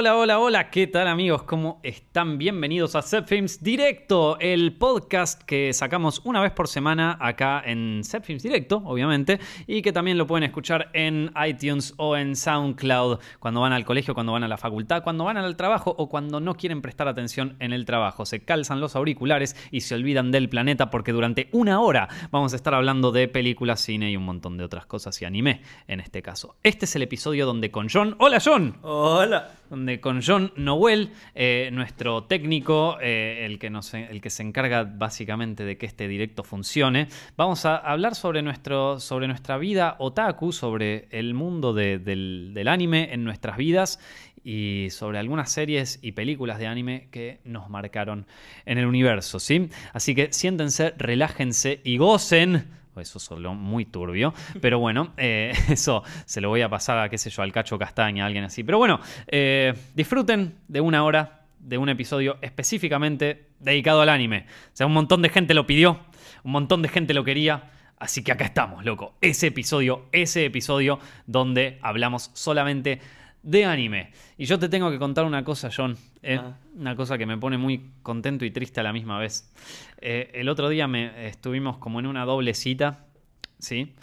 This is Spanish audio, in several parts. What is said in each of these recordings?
hola, hola, hola, ¿qué tal amigos? ¿Cómo están? Bienvenidos a Films Directo, el podcast que sacamos una vez por semana acá en Films Directo, obviamente, y que también lo pueden escuchar en iTunes o en SoundCloud cuando van al colegio, cuando van a la facultad, cuando van al trabajo o cuando no quieren prestar atención en el trabajo. Se calzan los auriculares y se olvidan del planeta porque durante una hora vamos a estar hablando de películas, cine y un montón de otras cosas y anime en este caso. Este es el episodio donde con John... ¡Hola John! Hola donde con John Noel, eh, nuestro técnico, eh, el, que el que se encarga básicamente de que este directo funcione, vamos a hablar sobre, nuestro, sobre nuestra vida otaku, sobre el mundo del, del anime en nuestras vidas y sobre algunas series y películas de anime que nos marcaron en el universo, ¿sí? Así que siéntense, relájense y gocen eso solo muy turbio. Pero bueno, eh, eso se lo voy a pasar a, qué sé yo, al cacho castaña, a alguien así. Pero bueno, eh, disfruten de una hora de un episodio específicamente dedicado al anime. O sea, un montón de gente lo pidió, un montón de gente lo quería. Así que acá estamos, loco. Ese episodio, ese episodio donde hablamos solamente de anime. Y yo te tengo que contar una cosa, John. Eh, ah. Una cosa que me pone muy contento y triste a la misma vez. Eh, el otro día me, estuvimos como en una doble cita, ¿sí?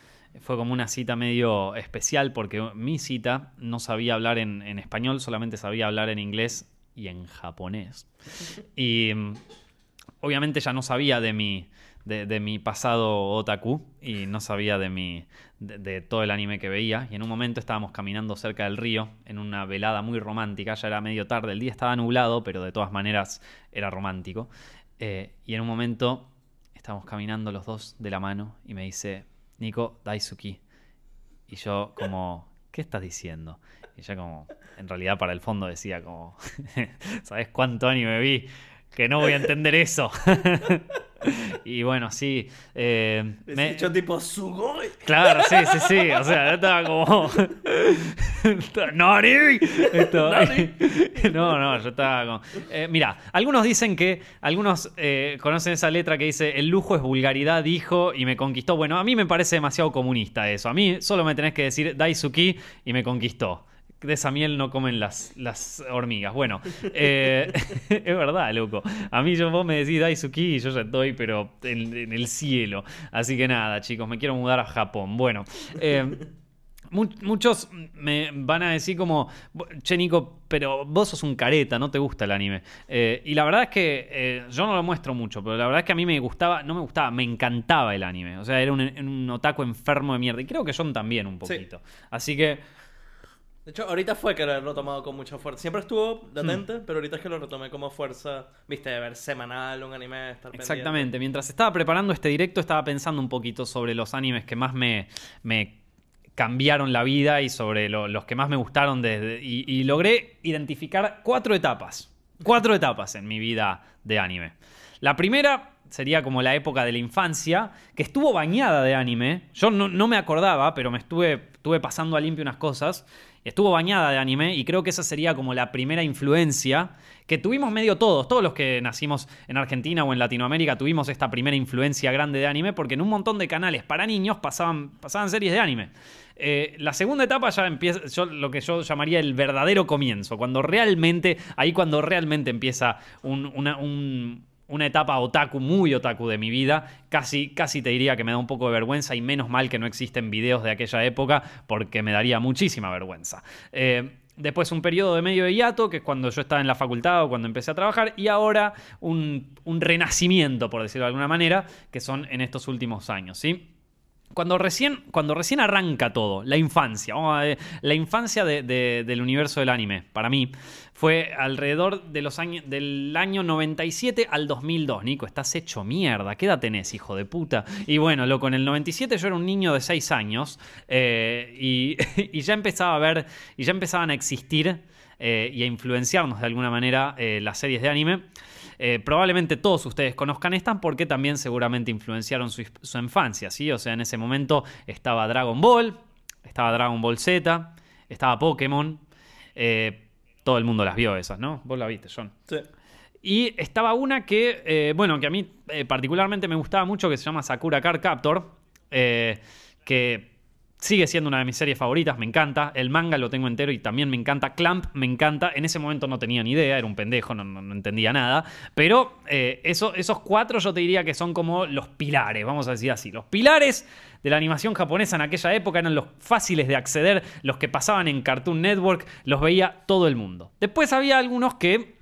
Fue como una cita medio especial porque mi cita no sabía hablar en, en español, solamente sabía hablar en inglés y en japonés. Y mm, obviamente ya no sabía de mi, de, mi pasado otaku y no sabía de, mi, de, todo el anime que veía. Y en un momento estábamos caminando cerca del río en una velada muy romántica. Ya era medio tarde, el día estaba nublado, pero de todas maneras era romántico. Eh, y en un momento estábamos caminando los dos de la mano y me dice, Nico, Daisuki. Y yo como, ¿qué estás diciendo? Y ella como, en realidad para el fondo decía como, ¿sabes cuánto anime vi? Que no voy a entender eso. y bueno, sí. Eh, me... hecho tipo Sugoi. Claro, sí, sí, sí. O sea, yo estaba como. ¡Nari! no, no, yo estaba como. Eh, mira, algunos dicen que. Algunos eh, conocen esa letra que dice: El lujo es vulgaridad, dijo y me conquistó. Bueno, a mí me parece demasiado comunista eso. A mí solo me tenés que decir Daisuki y me conquistó de esa miel no comen las, las hormigas. Bueno, eh, es verdad, loco. A mí yo, vos me decís Daisuki y yo ya estoy, pero en, el cielo. Así que nada, chicos, me quiero mudar a Japón. Bueno. Eh, muchos me van a decir como, che Nico, pero vos sos un careta, no te gusta el anime. Eh, y la verdad es que yo no lo muestro mucho, pero la verdad es que a mí me gustaba, no me gustaba, me encantaba el anime. O sea, era un, un otaku enfermo de mierda. Y creo que John también un poquito. Así que de hecho, ahorita fue que lo he retomado con mucha fuerza. Siempre estuvo latente, hmm. pero ahorita es que lo retomé como fuerza, viste, de ver semanal un anime, estar Exactamente. Mientras estaba preparando este directo, estaba pensando un poquito sobre los animes que más me, me cambiaron la vida y sobre los que más me gustaron desde, y, logré identificar cuatro etapas. Cuatro etapas en mi vida de anime. La primera sería como la época de la infancia, que estuvo bañada de anime. Yo no, no me acordaba, pero me estuve, estuve pasando a limpio unas cosas estuvo bañada de anime y creo que esa sería como la primera influencia que tuvimos medio todos, todos los que nacimos en Argentina o en Latinoamérica tuvimos esta primera influencia grande de anime porque en un montón de canales para niños pasaban, pasaban series de anime. Eh, la segunda etapa ya empieza, lo que yo llamaría el verdadero comienzo, cuando realmente, ahí cuando realmente empieza un, un una etapa otaku, muy otaku de mi vida. Casi, casi te diría que me da un poco de vergüenza y menos mal que no existen videos de aquella época porque me daría muchísima vergüenza. Eh, después un periodo de medio de hiato, que es cuando yo estaba en la facultad o cuando empecé a trabajar, y ahora un, un renacimiento, por decirlo de alguna manera, que son en estos últimos años, ¿sí? Cuando recién, cuando recién arranca todo, la infancia, la infancia del universo del anime, para mí, fue alrededor de los años, del año 97 al 2002. Nico, estás hecho mierda. ¿Qué edad tenés, hijo de puta? Y bueno, loco, en el 97 yo era un niño de 6 años eh, y, ya empezaba a ver, y ya empezaban a existir eh, y a influenciarnos de alguna manera eh, las series de anime. Eh, probablemente todos ustedes conozcan estas porque también seguramente influenciaron su, infancia, ¿sí? O sea, en ese momento estaba Dragon Ball, estaba Dragon Ball Z, estaba Pokémon. Eh, todo el mundo las vio esas, ¿no? Vos la viste, John. Sí. Y estaba una que, eh, bueno, que a mí particularmente me gustaba mucho, que se llama Sakura Card Captor, que Sigue siendo una de mis series favoritas, me encanta. El manga lo tengo entero y también me encanta. Clamp me encanta. En ese momento no tenía ni idea, era un pendejo, no, no- entendía nada. Pero eh, eso- esos cuatro yo te diría que son como los pilares, vamos a decir así. Los pilares de la animación japonesa en aquella época eran los fáciles de acceder, los que pasaban en Cartoon Network, los veía todo el mundo. Después había algunos que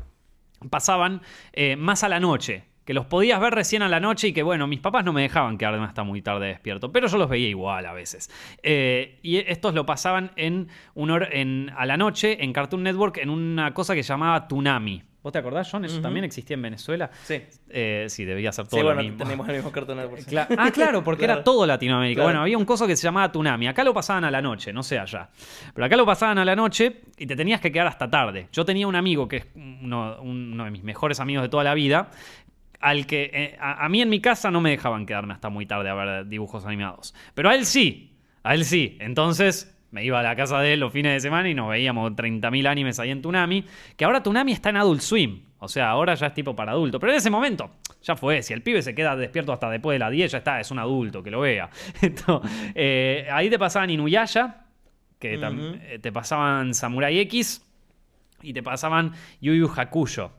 pasaban eh, más a la noche. Que los podías ver recién a la noche y que, bueno, mis papás no me dejaban quedarme hasta muy tarde despierto, pero yo los veía igual a veces. Eh, y estos lo pasaban en un en, a la noche en Cartoon Network en una cosa que se llamaba Tunami. ¿Vos te acordás, John? Eso también existía en Venezuela. Sí. Eh, sí, debía ser todo Sí, lo bueno, mismo. tenemos el mismo Cartoon Network. Cla- ah, claro, porque Claro. era todo Latinoamérica. Claro. Bueno, había un coso que se llamaba Tunami. Acá lo pasaban a la noche, no sé allá. Pero acá lo pasaban a la noche y te tenías que quedar hasta tarde. Yo tenía un amigo que es uno, uno de mis mejores amigos de toda la vida. Al que eh, a, a mí en mi casa no me dejaban quedarme hasta muy tarde a ver dibujos animados. Pero a él sí, a él sí. Entonces me iba a la casa de él los fines de semana y nos veíamos 30.000 animes ahí en Tunami. Que ahora Tunami está en Adult Swim. O sea, ahora ya es tipo para adulto. Pero en ese momento, ya fue. Si el pibe se queda despierto hasta después de las 10, ya está, es un adulto, que lo vea. Entonces, eh, ahí te pasaban Inuyasha, que eh, te pasaban Samurai X y te pasaban Yu Yu Hakusho.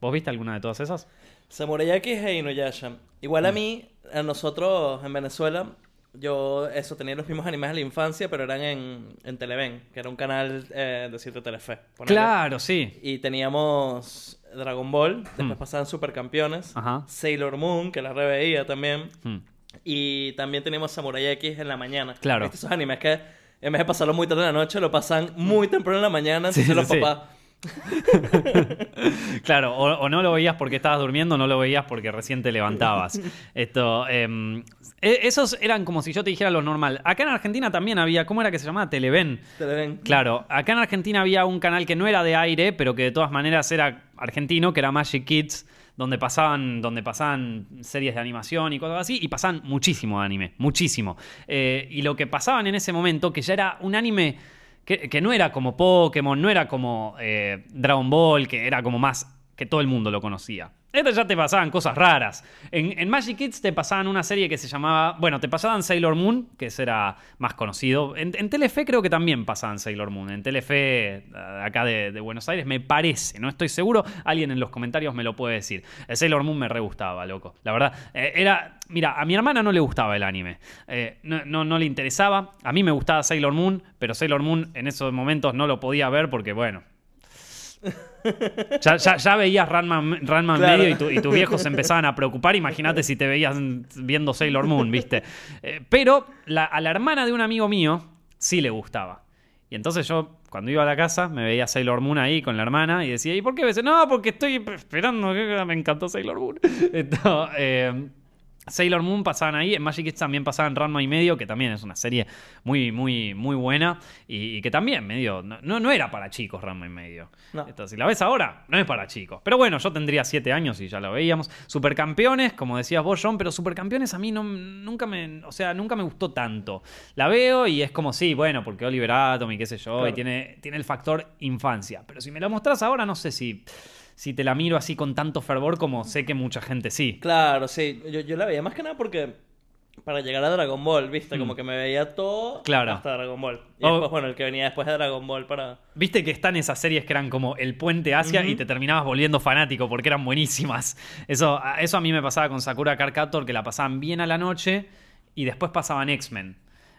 ¿Vos viste alguna de todas esas? Samurai X e Inuyasha. Igual Mm. a mí, a nosotros en Venezuela, yo eso tenía los mismos animes de la infancia, pero eran en, en Televen, que era un canal eh, de cierto Telefe. ponele. Claro, sí. Y teníamos Dragon Ball, después Hmm. pasaban Supercampeones, Ajá. Sailor Moon, que la reveía también, Hmm. y también teníamos Samurai X en la mañana. Claro. ¿Viste esos animes que en vez de pasarlo muy tarde en la noche, lo pasan muy temprano en la mañana, Sí, entonces los sí. papás... Claro, o, o no lo veías porque estabas durmiendo, o no lo veías porque recién te levantabas. Esto, em, e- esos eran como si yo te dijera lo normal. Acá en Argentina también había, ¿cómo era que se llamaba? Televen. Televen. Claro, acá en Argentina había un canal que no era de aire, pero que de todas maneras era argentino, que era Magic Kids, donde pasaban, donde pasaban series de animación y cosas así, y pasaban muchísimo anime, muchísimo. Eh, y lo que pasaban en ese momento, que ya era un anime que, no era como Pokémon, no era como eh, Dragon Ball, que era como más que todo el mundo lo conocía. Esto ya te pasaban cosas raras. En, Magic Kids te pasaban una serie que se llamaba. Bueno, te pasaban Sailor Moon, que ese era más conocido. En, Telefe creo que también pasaban Sailor Moon. En Telefe, eh, acá de, de Buenos Aires, me parece, no estoy seguro. Alguien en los comentarios me lo puede decir. Sailor Moon me re gustaba, loco. La verdad, eh, era. Mira, a mi hermana no le gustaba el anime. Eh, no le interesaba. A mí me gustaba Sailor Moon, pero Sailor Moon en esos momentos no lo podía ver porque, bueno. Ya, ya, ya veías Ranma, Ranma Claro. medio y, tu- y tus viejos se empezaban a preocupar. Imagínate si te veías viendo Sailor Moon, ¿viste? Eh, pero la- a la hermana de un amigo mío sí le gustaba. Y entonces yo, cuando iba a la casa, me veía Sailor Moon ahí con la hermana y decía, ¿y por qué ves? No, porque estoy esperando, me encantó Sailor Moon. Entonces, eh, Sailor Moon pasaban ahí, en Magic Kids también pasaban Ranma y medio, que también es una serie muy, muy, muy buena y, y que también medio, no, no, era para chicos Ranma y medio. No. Esto, si la ves ahora, no es para chicos. Pero bueno, yo tendría 7 años y ya lo veíamos. Supercampeones, como decías vos, John, pero Supercampeones a mí no, nunca me, o sea, nunca me gustó tanto. La veo y es como, sí, bueno, porque Oliver Atom y qué sé yo, Claro. y tiene, tiene el factor infancia. Pero si me lo mostrás ahora, no sé si, si te la miro así con tanto fervor como sé que mucha gente sí. Claro, sí. Yo, yo la veía más que nada porque para llegar a Dragon Ball, ¿viste? Como Mm. que me veía todo Claro. hasta Dragon Ball. Y Oh. después, bueno, el que venía después de Dragon Ball para... Viste que están esas series que eran como el puente hacia y te terminabas volviendo fanático porque eran buenísimas. Eso, a- eso a mí me pasaba con Sakura Card Captor, que la pasaban bien a la noche y después pasaban X-Men.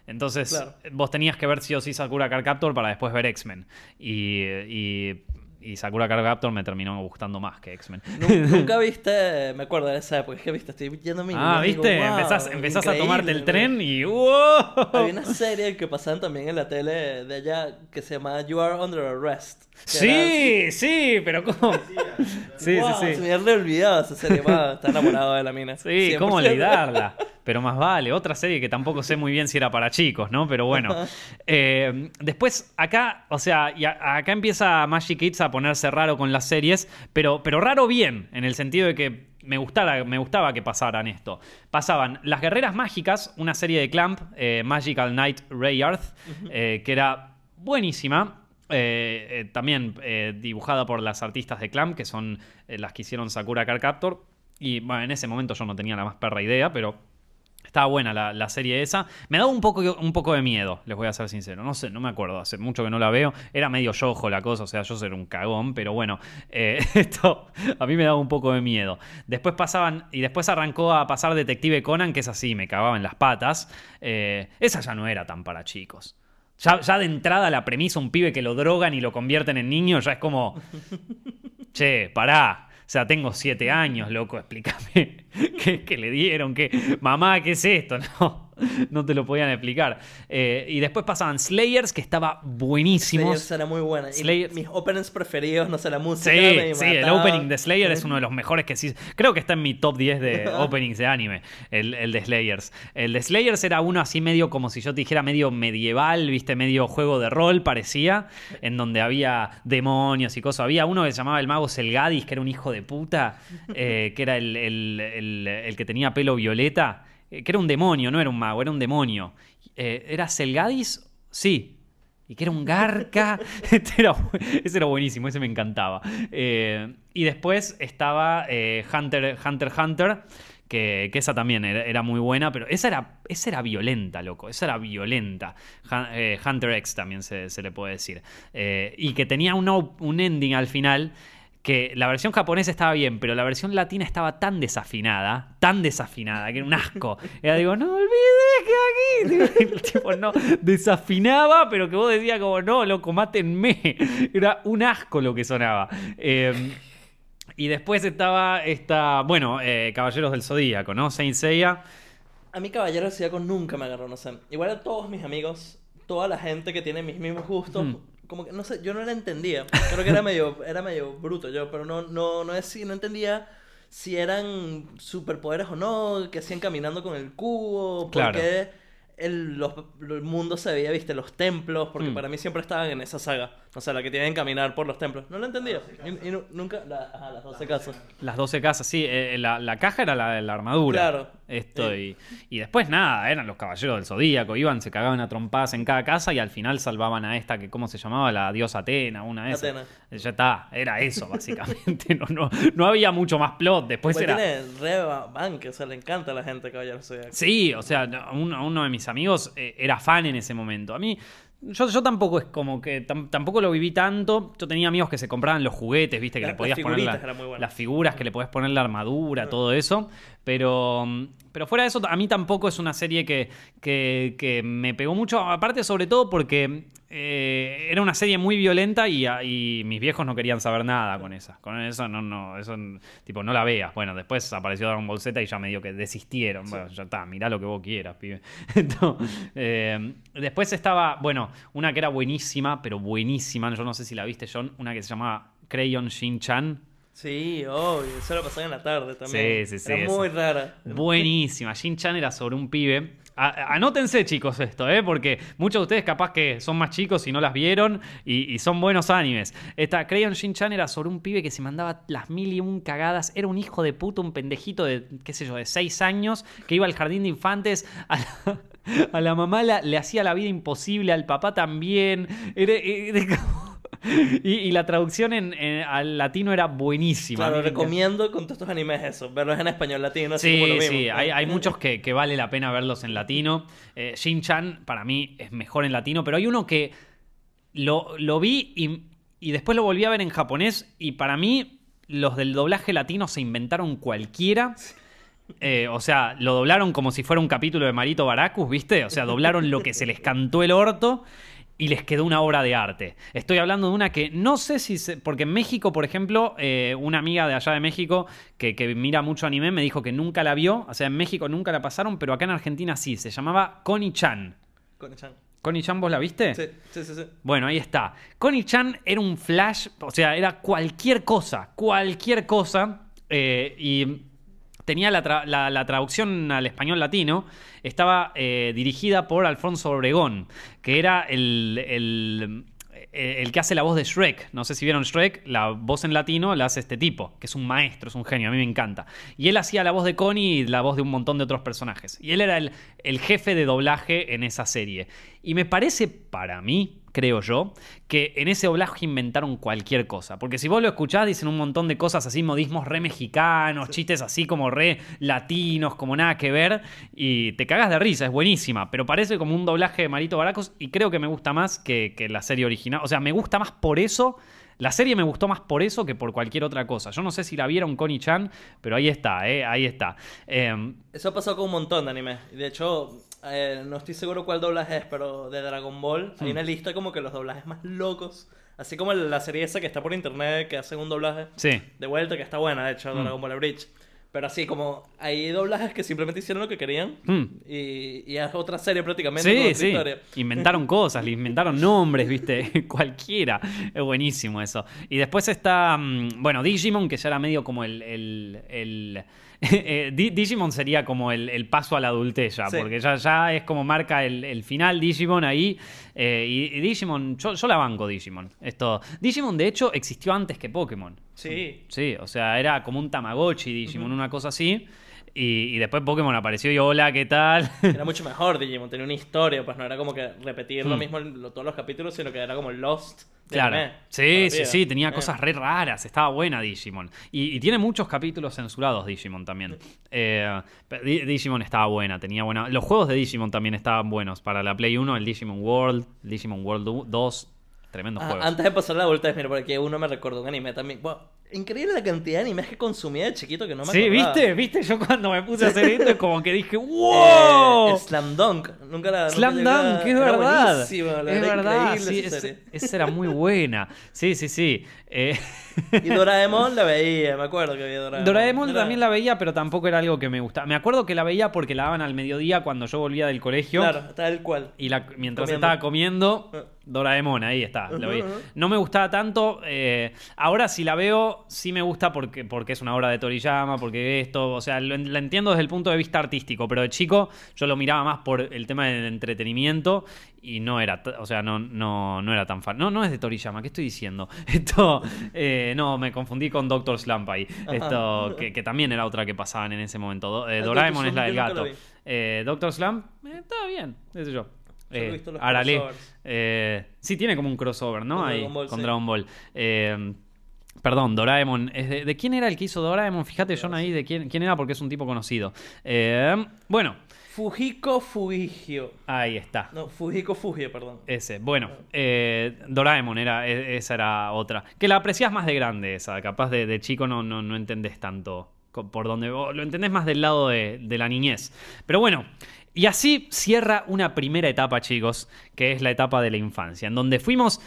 Entonces Claro. vos tenías que ver sí o sí Sakura Card Captor para después ver X-Men. Y, y, y Sakura Card Captor me terminó gustando más que X-Men. Nu- Nunca viste, me acuerdo de esa época, es que viste, estoy yendo a mi Ah, y digo, ¿viste? "Wow, empezás empezás a tomarte el tren y ¡wow! Había una serie que pasaban también en la tele de allá que se llama You Are Under Arrest. Sí, sí, pero ¿cómo? Sí, era- Wow, sí, sí. Se me había olvidado esa serie, está enamorado de la mina. Sí, ¿cómo 100%. olvidarla? Pero más vale, otra serie que tampoco sé muy bien si era para chicos, ¿no? Pero bueno. Eh, después, acá, o sea, y a- acá empieza Magic Kids a ponerse raro con las series, pero, pero raro bien, en el sentido de que me, gustara, me gustaba que pasaran esto. Pasaban Las Guerreras Mágicas, una serie de Clamp, eh, Magical Knight Rayarth, eh, que era buenísima. Eh, también dibujada por las artistas de Clamp, que son las que hicieron Sakura Card Captor. Y bueno, en ese momento yo no tenía la más perra idea, pero estaba buena la, la serie esa. Me daba un poco, un poco de miedo, les voy a ser sincero. No sé, no me acuerdo, hace mucho que no la veo. Era medio yojo la cosa, o sea, yo soy un cagón, pero bueno, eh, esto a mí me daba un poco de miedo. Después pasaban, y después arrancó a pasar Detective Conan, que es así, me cagaba en las patas. Eh, esa ya no era tan para chicos. Ya, ya de entrada la premisa, un pibe que lo drogan y lo convierten en niño, ya es como, che, pará. Sea, tengo siete años, loco, explícame qué, qué le dieron, qué, mamá, ¿qué es esto? No, no te lo podían explicar. Eh, y después pasaban Slayers, que estaba buenísimo. Slayers era muy buena. Y Slayers- mis openings preferidos, no sé, la música. Sí, me sí, el opening de Slayer es uno de los mejores que sí. Creo que está en mi top 10 de openings de anime, el, el de Slayers. El de Slayers era uno así medio como si yo te dijera medio medieval, viste, medio juego de rol parecía, en donde había demonios y cosas. Había uno que se llamaba el mago Selgadis, que era un hijo de puta, eh, que era el, el- el- el que tenía pelo violeta, eh, que era un demonio, no era un mago, era un demonio. Eh, ¿Era Selgadis? Sí, y que era un garca. Este era ese era buenísimo, ese me encantaba. Eh, y después estaba Hunter Hunter Hunter, que, que esa también era, era muy buena, pero esa era, esa era violenta, loco. Esa era violenta. Hun- eh, Hunter X también se, se le puede decir. Eh, y que tenía un ending al final. Que la versión japonesa estaba bien, pero la versión latina estaba tan desafinada, tan desafinada, que era un asco. Era digo, no olvides que aquí. El tipo no desafinaba, pero que vos decías como, no, loco, mátenme. Era un asco lo que sonaba. Eh, y después estaba esta, bueno, eh, Caballeros del Zodíaco, ¿no? Saint Seiya. A mí Caballero del Zodíaco nunca me agarró, no sé. Igual a todos mis amigos, toda la gente que tiene mis mismos gustos, Mm. Como que, no sé, yo no la entendía. Creo que era medio, era medio bruto yo, pero no, no, no, es, no entendía si eran superpoderes o no, que hacían caminando con el cubo, por Claro. qué el, los- el mundo se veía, viste, los templos, porque Mm. para mí siempre estaban en esa saga. O sea, la que tienen que caminar por los templos. No lo entendía. Y, y nu- nunca, la- ajá, las 12 casas. Las 12 casas, sí. eh, la, la caja era la, la armadura. Claro. Esto, y, y después nada, eran los caballeros del zodíaco. Iban, se cagaban a trompadas en cada casa y al final salvaban a esta que, ¿cómo se llamaba? La diosa Atena, una de esas. Atena. Eh, Ya está, era eso, básicamente. no, no, no había mucho más plot. Después Pues era. tiene re banque, o sea, le encanta a la gente Caballero del Zodíaco. Sí, o sea, uno, uno de mis amigos eh, era fan en ese momento. A mí, yo, yo tampoco es como que tam- tampoco lo viví tanto. Yo tenía amigos que se compraban los juguetes, viste, que le podías poner la- las figuras, que le podías poner la armadura, todo eso. Pero, mm, pero fuera de eso, a mí tampoco es una serie que, que, que me pegó mucho. Aparte, sobre todo porque eh, era una serie muy violenta y, a- y mis viejos no querían saber nada con esa. Con eso no, no, eso tipo, no la veas. Bueno, después apareció Dragon Ball Z y ya medio que desistieron. Bueno, ya está, mirá lo que vos quieras, pibe. Entonces, eh, después estaba, bueno, una que era buenísima, pero buenísima. Yo no sé si la viste, John, una que se llamaba Crayon Shin-Chan. Sí, obvio, eso lo pasaban en la tarde también. Sí, sí, sí, Era eso. muy rara. Buenísima. Shin-Chan era sobre un pibe. A- anótense, chicos, esto, ¿eh? Porque muchos de ustedes capaz que son más chicos y no las vieron y, y son buenos animes. Esta Crayon Shin-Chan era sobre un pibe que se mandaba las mil y un cagadas. Era un hijo de puta, un pendejito de, qué sé yo, de seis años que iba al jardín de infantes. A la, a la mamá la- le hacía la vida imposible, al papá también. Era- era como- y, y la traducción en, en- al latino era buenísima. Claro, recomiendo con todos estos animes eso, verlos en español latino, así Sí, como lo sí, hay, hay muchos que, que vale la pena verlos en latino. Eh, Shin-Chan para mí es mejor en latino, pero hay uno que lo, lo vi y, y después lo volví a ver en japonés y para mí los del doblaje latino se inventaron cualquiera. Eh, o sea, lo doblaron como si fuera un capítulo de Marito Baracus, ¿viste? O sea, doblaron lo que se les cantó el orto y les quedó una obra de arte. Estoy hablando de una que no sé si... Se, porque en México, por ejemplo, eh, una amiga de allá de México que, que mira mucho anime me dijo que nunca la vio. O sea, en México nunca la pasaron, pero acá en Argentina sí. Se llamaba Connie-chan. Con Chan. ¿Connie-chan vos la viste? Sí, sí, sí, sí. Bueno, ahí está. Connie-chan era un flash, o sea, era cualquier cosa, cualquier cosa. eh, y tenía la, tra- la- la traducción al español latino. Estaba eh, dirigida por Alfonso Obregón, que era el, el- eh, el que hace la voz de Shrek. No sé si vieron Shrek, la voz en latino la hace este tipo, que es un maestro, es un genio, a mí me encanta. Y él hacía la voz de Connie y la voz de un montón de otros personajes. Y él era el, el jefe de doblaje en esa serie. Y me parece, para mí, creo yo, que en ese doblaje inventaron cualquier cosa. Porque si vos lo escuchás, dicen un montón de cosas así, modismos re mexicanos, chistes así como re latinos, como nada que ver. Y te cagas de risa, es buenísima. Pero parece como un doblaje de Marito Baracos y creo que me gusta más que, que la serie original. O sea, me gusta más por eso. La serie me gustó más por eso que por cualquier otra cosa. Yo no sé si la vieron Connie Chan, pero ahí está, ¿eh? ahí está. Eh, Eso pasado con un montón de animes. Y de hecho, eh, no estoy seguro cuál doblaje es, pero de Dragon Ball hay Hmm. una lista como que los doblajes más locos. Así como la serie esa que está por internet, que hacen un doblaje sí. de vuelta, que está buena, de hecho, Mm. Dragon Ball Bridge. Pero así como hay doblajes que simplemente hicieron lo que querían. Mm. Y, y es otra serie prácticamente. Sí, sí. historia. Inventaron cosas, le inventaron nombres, viste, cualquiera. Es buenísimo eso. Y después está, mm, bueno, Digimon, que ya era medio como el... el- el- eh, Di- Digimon sería como el, el paso a la adultez ya, Sí. porque ya, ya es como marca el, el final Digimon ahí. eh, y, y Digimon, yo, yo la banco Digimon. Esto, Digimon de hecho existió antes que Pokémon. Sí. Sí, o sea, era como un Tamagotchi Digimon, una cosa así. Y, y después Pokémon apareció y hola, ¿qué tal? Era mucho mejor Digimon, tenía una historia, pues no era como que repetir lo Mm. mismo en lo- todos los capítulos, sino que era como Lost. de Claro. anime, Sí, sí, sí, tenía Eh. cosas re raras, estaba buena Digimon. Y, y tiene muchos capítulos censurados Digimon también. Eh, pero Di- Digimon estaba buena, tenía buena. Los juegos de Digimon también estaban buenos. Para la Play 1, el Digimon World, el Digimon World 2, tremendos Ah, juegos. antes de pasar la vuelta, mira, por aquí uno me recordó un anime también. Increíble la cantidad de animes que consumía de chiquito que no me sí, acordaba. ¿viste? ¿Viste? Yo cuando me puse a hacer esto es como que dije, Eh, ¡Wow! Slam Dunk. Nunca la. Slam Dunk, es verdad. la es verdad, sí, esa es- esa era muy buena. Sí, sí, sí. Eh, Y Doraemon la veía, me acuerdo que había Doraemon. Doraemon Era- también la veía, pero tampoco era algo que me gustaba. Me acuerdo que la veía porque la daban al mediodía cuando yo volvía del colegio. Claro, tal cual. Y la- mientras Comiendo. estaba comiendo, Ah. Doraemon, ahí está. Ujú, ujú. No me gustaba tanto. eh, ahora si la veo, sí me gusta porque, porque es una obra de Toriyama, porque esto, o sea, lo, la entiendo desde el punto de vista artístico, pero de chico yo lo miraba más por el tema del entretenimiento y no era, o sea, no, no, no era tan fan. No, no es de Toriyama, ¿qué estoy diciendo? Esto, eh, no, me confundí con Doctor Slump ahí. Esto, que, que también era otra que pasaban en ese momento. Do- eh, Doraemon es la del gato. Eh, Doctor Slump, estaba bien, qué sé yo. Arale. sí, tiene como un crossover, ¿no? Con Ahí, Dragon Ball, con sí. Dragon Ball. Perdón, Doraemon. ¿Es de, de quién era el que hizo Doraemon? Fíjate, John, ahí de quién, quién era porque es un tipo conocido. Eh, bueno, Fujiko Fugio. ahí está. No, Fujiko Fugio, perdón. Ese. Bueno, eh, Doraemon era, e- esa era otra. Que la apreciás más de grande esa. Capaz de, de chico no, no, no entendés tanto por dónde. o Lo entendés más del lado de, de la niñez. Pero bueno. Y así cierra una primera etapa, chicos, que es la etapa de la infancia, en donde fuimos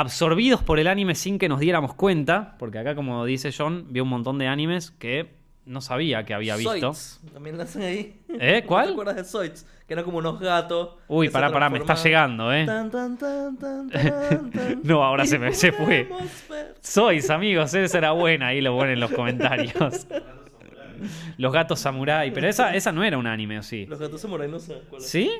absorbidos por el anime sin que nos diéramos cuenta, porque acá, como dice John, vio un montón de animes que no sabía que había visto. Zoids, También la hacen ahí. ¿Eh? ¿No ¿Cuál? ¿Te acuerdas de Zoids? Que eran como unos gatos. Uy, pará, pará, me está llegando, ¿eh? Tan, tan, tan, tan, tan, tan. No, ahora se me se fue. Sois, amigos, esa era buena, ahí lo ponen en los comentarios. Los gatos samurai, pero esa, esa no era un anime, ¿o sí? Los gatos samurai no sé cuál es. ¿Sí?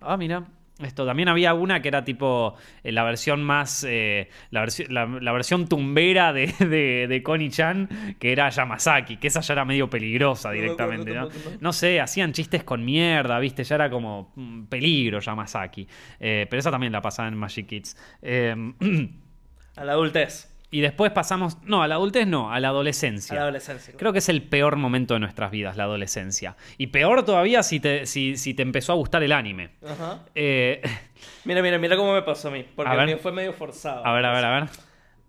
Ah, mira. Esto también había una que era tipo eh, la versión más. eh, la, versi- la- la versión tumbera de, de, de Connie-chan, que era Yamazaki, que esa ya era medio peligrosa directamente, ¿no? sé, hacían chistes con mierda, ¿viste? Ya era como mm, peligro Yamazaki. Eh, pero esa también la pasaba en Magic Kids. Eh, A la adultez. Y después pasamos. No, a la adultez no, a la A adolescencia. la adolescencia. Creo que es el peor momento de nuestras vidas, la adolescencia. Y peor todavía si te, si, si te empezó a gustar el anime. Ajá. Eh, Mira, mira, mira cómo me pasó a mí. Porque A fue medio forzado. a ver, a ver, a ver.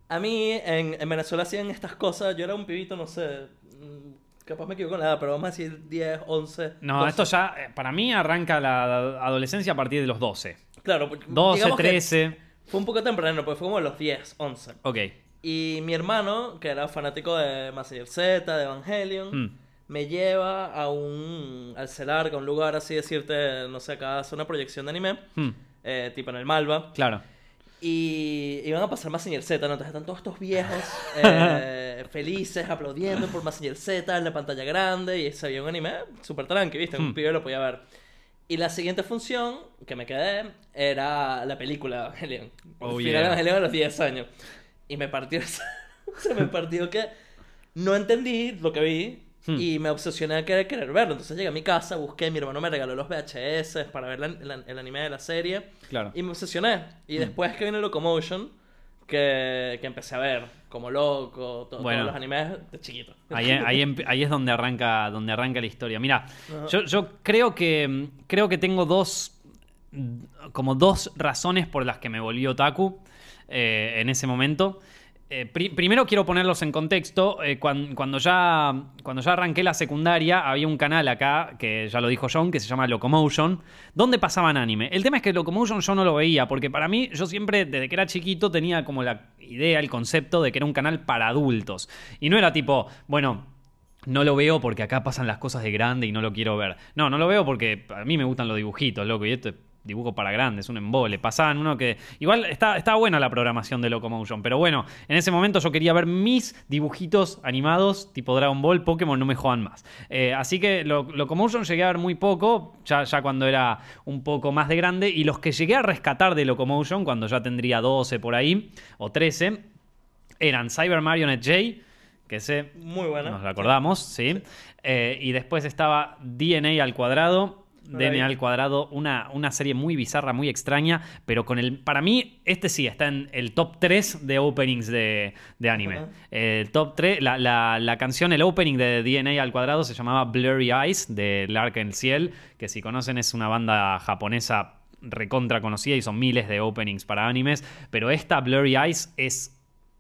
A mí en, en Venezuela hacían estas cosas. Yo era un pibito, no sé. mm, Capaz me equivoco edad, pero vamos a decir 10, 11. No, 12. esto ya, eh, para mí arranca la adolescencia a partir de los 12. Claro, porque 12, digamos que 13. Fue un poco temprano, porque fue como a los 10, 11. Ok. Y mi hermano, que era fanático de Massinger Z, de Evangelion, Mm. me lleva a un. al celar, a un lugar así, decirte, no sé, acá hace una proyección de anime, Mm, eh, tipo en el Malva. Claro. Y iban a pasar Massinger Z, ¿no? Entonces están todos estos viejos eh, felices, aplaudiendo por Massinger Z en la pantalla grande. Y se veía un anime súper tranqui, ¿viste? Un Hmm. pibe lo podía ver. Y la siguiente función que me quedé era la película Evangelion. Oh, yeah. Evangelion a los 10 años. Y me partió. Se me partió que no entendí lo que vi. Hmm. Y me obsesioné a querer, querer verlo. Entonces llegué a mi casa, busqué, mi hermano me regaló los VHS para ver la- la- el anime de la serie. Claro. Y me obsesioné. Y después que vino Locomotion, que, que empecé a ver como loco, to- Bueno. todos los animes de chiquito. Ahí, ahí, ahí es donde arranca, donde arranca la historia. Mira, Ajá. yo, yo creo que creo que tengo dos como dos razones por las que me volví otaku eh, en ese momento. Eh, pri- primero quiero ponerlos en contexto. Eh, cuan- cuando, ya, cuando ya arranqué la secundaria, había un canal acá, que ya lo dijo John, que se llama Locomotion, donde pasaban anime. El tema es que Locomotion yo no lo veía, porque para mí, yo siempre, desde que era chiquito, tenía como la idea, el concepto de que era un canal para adultos. Y no era tipo, bueno, no lo veo porque acá pasan las cosas de grande y no lo quiero ver. No, no lo veo porque a mí me gustan los dibujitos, loco, y esto es dibujo para grandes, un embole. Pasaban uno que. Igual está, está buena la programación de Locomotion, pero bueno, en ese momento yo quería ver mis dibujitos animados, tipo Dragon Ball, Pokémon, no me jodan más. Eh, así que lo- Locomotion llegué a ver muy poco, ya, ya cuando era un poco más de grande, y los que llegué a rescatar de Locomotion, cuando ya tendría 12 por ahí, o 13, eran Cyber Marionette J, que ese Muy buena. nos lo acordamos, sí. Eh, y después estaba DNA al cuadrado. DNA al cuadrado, una, una serie muy bizarra, muy extraña, pero con el. Para mí, este sí está en el top 3 de openings de, de anime. El top 3, la, la- la canción, el opening de DNA al cuadrado se llamaba Blurry Eyes de Lark en Ciel, que si conocen es una banda japonesa recontra conocida y son miles de openings para animes, pero esta Blurry Eyes es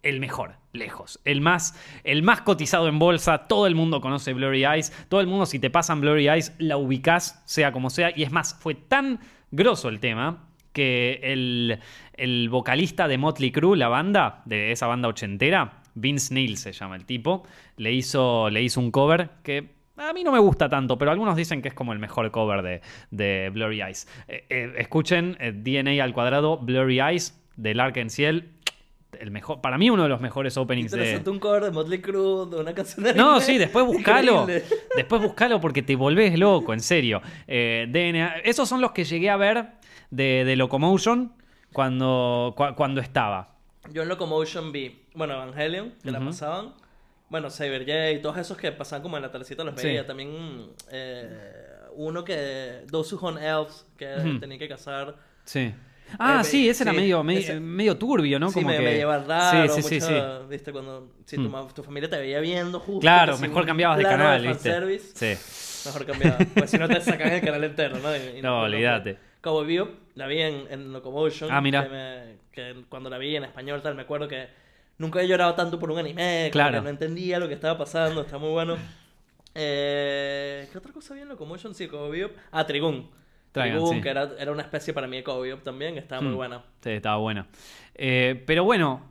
el mejor, lejos. El más, el más cotizado en bolsa. Todo el mundo conoce Blurry Eyes. Todo el mundo, si te pasan Blurry Eyes, la ubicás, sea como sea. Y es más, fue tan grosso el tema que el, el vocalista de Motley Crue, la banda, de esa banda ochentera, Vince Neil se llama el tipo, le hizo, le hizo un cover que a mí no me gusta tanto, pero algunos dicen que es como el mejor cover de, de Blurry Eyes. Eh, eh, escuchen eh, DNA al cuadrado, Blurry Eyes, de Lark en Ciel. El mejor, para mí uno de los mejores openings de... Un cover de Motley Crue, de una canción de No, sí, después buscalo. Increíble. Después buscalo porque te volvés loco, en serio. Eh, DNA, esos son los que llegué a ver de, de Locomotion cuando, cua- cuando estaba. Yo en Locomotion vi, bueno, Evangelion, que la pasaban. Bueno, Cyber J y todos esos que pasaban como en la tardecita los Sí. veía. También eh, uno que. Dosuhon Elves, que Ujú. tenía que cazar. Sí. Ah, Eh, sí, ese era medio, medio, ese- medio turbio, ¿no? sí, Como me, que... me lleva raro. Sí, sí, sí. ¿Viste? Cuando si tu, ma- tu familia te veía viendo justo. Claro, mejor un cambiabas de canal, ¿viste? fanservice, Sí. Mejor cambiaba. Pues si no te sacan el canal entero, ¿no? Y- y No, puedes olvídate. Cowboy Bebop la vi en, en Locomotion. Ah, mira. Que, me- que cuando la vi en español, tal, me acuerdo que nunca he llorado tanto por un anime. como Claro. que no entendía lo que estaba pasando, está muy bueno. Eh, ¿Qué otra cosa había en Locomotion? Sí, Cowboy Bebop. Ah, Trigun. Trigun, Trigun, sí. que era, era una especie para mí de Bebop también, que estaba muy Hmm. buena. Sí, estaba buena. Eh, pero bueno,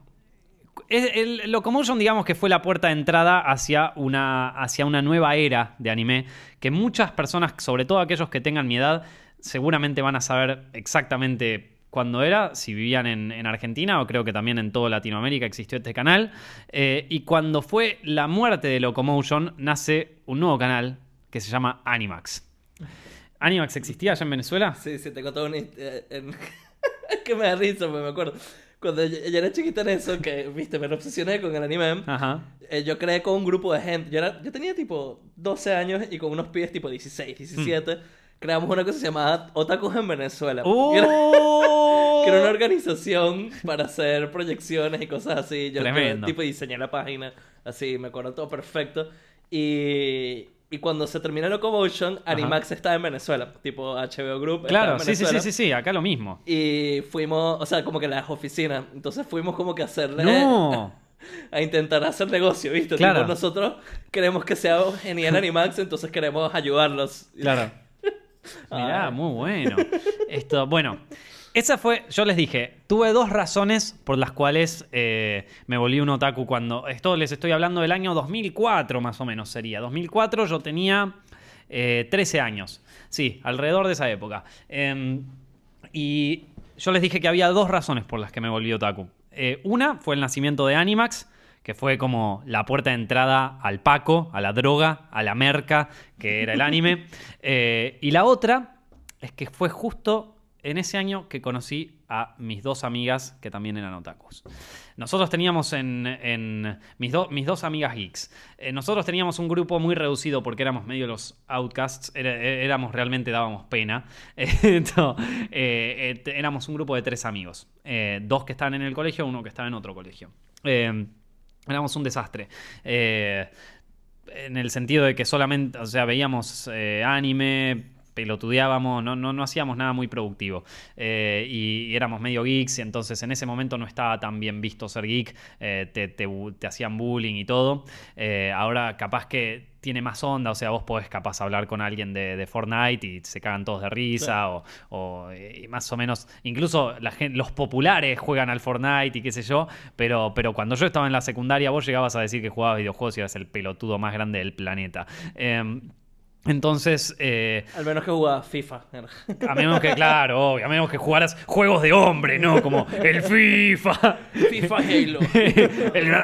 el Locomotion digamos que fue la puerta de entrada hacia una, hacia una nueva era de anime que muchas personas, sobre todo aquellos que tengan mi edad, seguramente van a saber exactamente cuándo era, si vivían en, en Argentina o creo que también en toda Latinoamérica existió este canal. Eh, y cuando fue la muerte de Locomotion, nace un nuevo canal que se llama Animax. ¿Animax existía allá en Venezuela? Sí, sí, te contaba una eh, en- que me da risa, porque me acuerdo. Cuando yo, era chiquita en eso, que, viste, me obsesioné con el anime. Ajá. eh, yo creé con un grupo de gente. Yo, era, yo tenía tipo 12 años y con unos pibes tipo 16, 17. Creamos una cosa llamaba Otakus en Venezuela. Que, era, ¡Oh! que era una organización para hacer proyecciones y cosas así. Yo Tremendo. tipo diseñé la página, así, me acuerdo todo perfecto. Y, y cuando se terminó Locomotion, Animax estaba en Venezuela. Tipo HBO Group. Claro, en sí, sí, sí, sí, sí, acá lo mismo. Y fuimos, o sea, como que las oficinas. Entonces fuimos como que a hacerle. No. A intentar hacer negocio, ¿viste? Claro. Tipo, nosotros queremos que sea genial Animax, entonces queremos ayudarlos. Claro. Mirá, Ah. muy bueno. Esto, bueno, esa fue, yo les dije, tuve dos razones por las cuales eh, me volví un otaku cuando, esto les estoy hablando del año 2004 más o menos sería. 2004 yo tenía eh, 13 años, sí, alrededor de esa época. Em, y yo les dije que había dos razones por las que me volví otaku. Eh, una fue el nacimiento de Animax, que fue como la puerta de entrada al Paco, a la droga, a la merca, que era el anime. Eh, y la otra es que fue justo en ese año que conocí a mis dos amigas que también eran otakus. Nosotros teníamos en, mis, do- mis dos amigas geeks, eh, nosotros teníamos un grupo muy reducido porque éramos medio los outcasts, eh, éramos realmente, dábamos pena. Eh, éramos un grupo de tres amigos, eh, dos que estaban en el colegio, uno que estaba en otro colegio. Éramos un desastre. En el sentido de que solamente, o sea, veíamos anime, pelotudeábamos, no, no, no hacíamos nada muy productivo. Eh, y, y éramos medio geeks, y entonces en ese momento no estaba tan bien visto ser geek, eh, te, te te hacían bullying y todo. Eh, ahora capaz que tiene más onda, o sea, vos podés capaz hablar con alguien de, de Fortnite y se cagan todos de risa, o, o, y más o menos, incluso la los populares juegan al Fortnite y qué sé yo, pero, pero cuando yo estaba en la secundaria vos llegabas a decir que jugabas videojuegos y eras el pelotudo más grande del planeta. Em, entonces, eh, Al menos que jugaba FIFA. a menos que, claro, obvio, a menos que jugaras juegos de hombre, ¿no? Como el FIFA, FIFA Halo. el,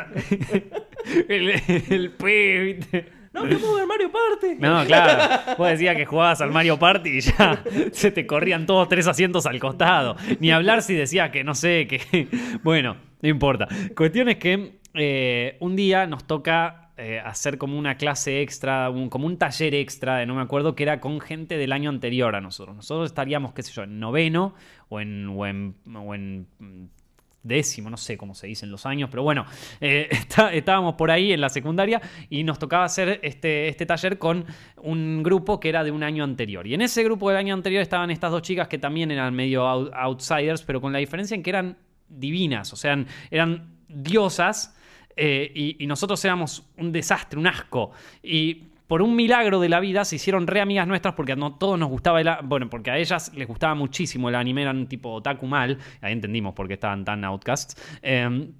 el, el PES, No, queremos jugar Mario Party. No, claro. Vos decías que jugabas al Mario Party y ya se te corrían todos tres asientos al costado. Ni hablar si decías que no sé, que. Bueno, no importa. Cuestión es que eh, un día nos toca eh, hacer como una clase extra, como un taller extra, de no me acuerdo, que era con gente del año anterior a nosotros. Nosotros estaríamos, qué sé yo, en noveno o en, o en, décimo, no sé cómo se dicen los años, pero bueno, eh, está- estábamos por ahí en la secundaria y nos tocaba hacer este, este taller con un grupo que era de un año anterior. Y en ese grupo del año anterior estaban estas dos chicas que también eran medio out- outsiders, pero con la diferencia en que eran divinas, o sea, eran diosas eh, y, nosotros éramos un desastre, un asco. Y por un milagro de la vida se hicieron re amigas nuestras porque a no todos nos gustaba el bueno, porque a ellas les gustaba muchísimo el anime, eran tipo otaku mal, ahí entendimos por qué estaban tan outcasts. Em,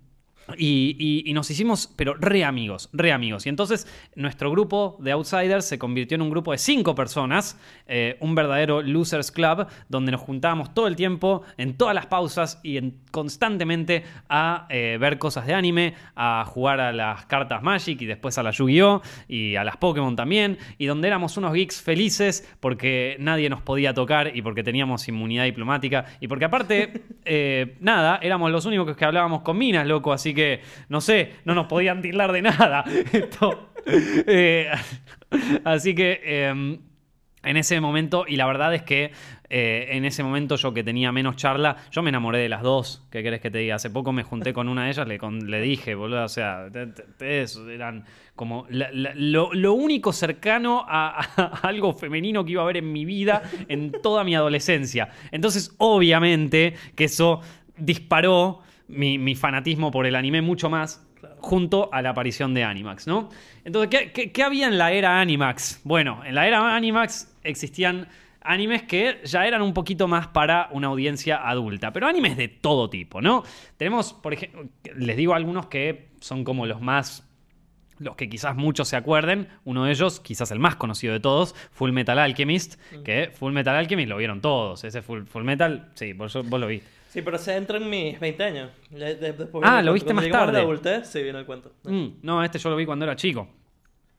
y, y- y nos hicimos, pero re amigos, re amigos. Y entonces nuestro grupo de Outsiders se convirtió en un grupo de cinco personas, eh, un verdadero Losers Club, donde nos juntábamos todo el tiempo, en todas las pausas y en- constantemente a eh, ver cosas de anime, a jugar a las cartas Magic y después a la Yu-Gi-Oh! y a las Pokémon también, y donde éramos unos geeks felices porque nadie nos podía tocar y porque teníamos inmunidad diplomática y porque aparte, eh, nada, éramos los únicos que hablábamos con minas, loco, así que, no sé, no nos podían tildar de nada. Eh, así que... em, en ese momento, y la verdad es que eh, en ese momento yo que tenía menos charla, yo me enamoré de las dos. ¿Qué querés que te diga? Hace poco me junté con una de ellas, le, le dije, boludo, o sea, te- te- ustedes eran como lo único cercano a, a algo femenino que iba a haber en mi vida en toda mi adolescencia. Entonces, obviamente, que eso disparó mi, mi fanatismo por el anime mucho más junto a la aparición de Animax, ¿no? Entonces, ¿qué, qué, qué había en la era Animax? Bueno, en la era Animax existían animes que ya eran un poquito más para una audiencia adulta, pero animes de todo tipo, ¿no? Tenemos, por ejemplo, les digo algunos que son como los más los que quizás muchos se acuerden, uno de ellos, quizás el más conocido de todos, Full Metal Alchemist, que Full Metal Alchemist lo vieron todos, ese Full, Full Metal, sí, vos, vos lo viste. Sí, pero se entra en mis 20 años. Después Ah, lo viste más tarde. la adultez, sí, el cuento. Mm, no, este yo lo vi cuando era chico.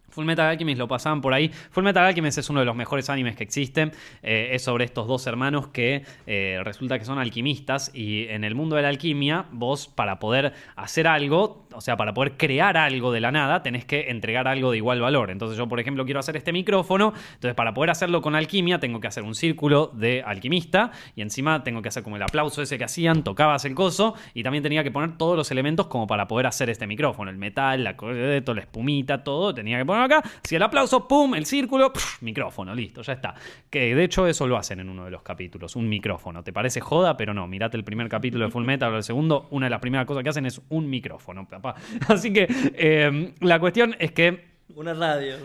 Full Metal Alchemist lo pasaban por ahí. Full Metal Alchemist es uno de los mejores animes que existen. Eh, es sobre estos dos hermanos que eh, resulta que son alquimistas y en el mundo de la alquimia vos para poder hacer algo, o sea, para poder crear algo de la nada, tenés que entregar algo de igual valor. Entonces yo, por ejemplo, quiero hacer este micrófono, entonces para poder hacerlo con alquimia tengo que hacer un círculo de alquimista y encima tengo que hacer como el aplauso ese que hacían, tocabas el coso y también tenía que poner todos los elementos como para poder hacer este micrófono, el metal, la, la espumita, todo, tenía que poner acá, si el aplauso, pum, el círculo, micrófono, listo, ya está. Que de hecho eso lo hacen en uno de los capítulos, un micrófono. ¿Te parece joda? Pero no, mirate el primer capítulo de Full Metal o el segundo, una de las primeras cosas que hacen es un micrófono, Así que eh, la cuestión es que Una radio.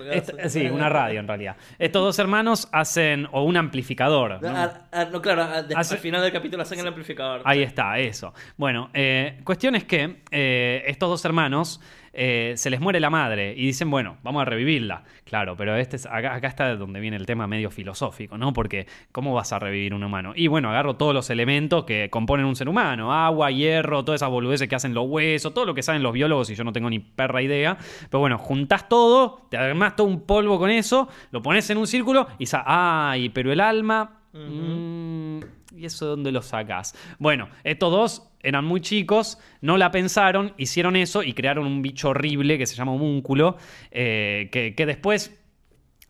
sí, una radio en realidad. Estos dos hermanos hacen, o un amplificador. ¿no? No, claro, Hace- al final del capítulo hacen el amplificador. Ahí está, eso. Bueno, eh, cuestión es que eh, estos dos hermanos eh, se les muere la madre y dicen, bueno, vamos a revivirla. Claro, pero este es- acá, acá está donde viene el tema medio filosófico, ¿no? Porque, ¿cómo vas a revivir un humano? Y bueno, agarro todos los elementos que componen un ser humano: agua, hierro, todas esas boludeces que hacen los huesos, todo lo que saben los biólogos y yo no tengo ni perra idea. Pero bueno, juntás todo, te armás todo un polvo con eso, lo pones en un círculo y sa ¡ay! Pero el alma. Mm, ¿Y eso de dónde lo sacas? Bueno, estos dos eran muy chicos, no la pensaron, hicieron eso y crearon un bicho horrible que se llama homúnculo, eh, que, que después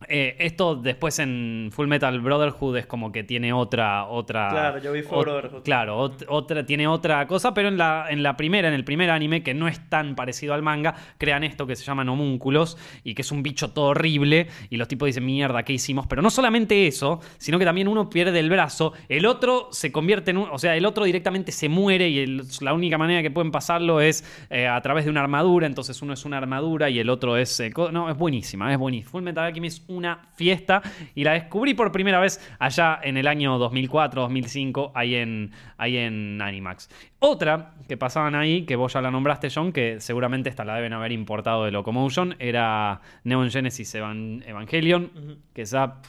eh, esto después en Full Metal Brotherhood es como que tiene otra. otra Claro, yo vi Full Brotherhood. Claro, ot- otra, tiene otra cosa, pero en la, en la primera, en el primer anime, que no es tan parecido al manga, crean esto que se llaman homúnculos y que es un bicho todo horrible. Y los tipos dicen, mierda, ¿qué hicimos? Pero no solamente eso, sino que también uno pierde el brazo, el otro se convierte en un. O sea, el otro directamente se muere y el- la única manera que pueden pasarlo es eh, a través de una armadura. Entonces uno es una armadura y el otro es. eh, no, es buenísima, es buenísima. Full Metal Alchemist una fiesta y la descubrí por primera vez allá en el año 2004, 2005, ahí en, ahí en Animax. Otra que pasaban ahí, que vos ya la nombraste, John, que seguramente esta la deben haber importado de Locomotion, era Neon Genesis Evan- Evangelion, que esa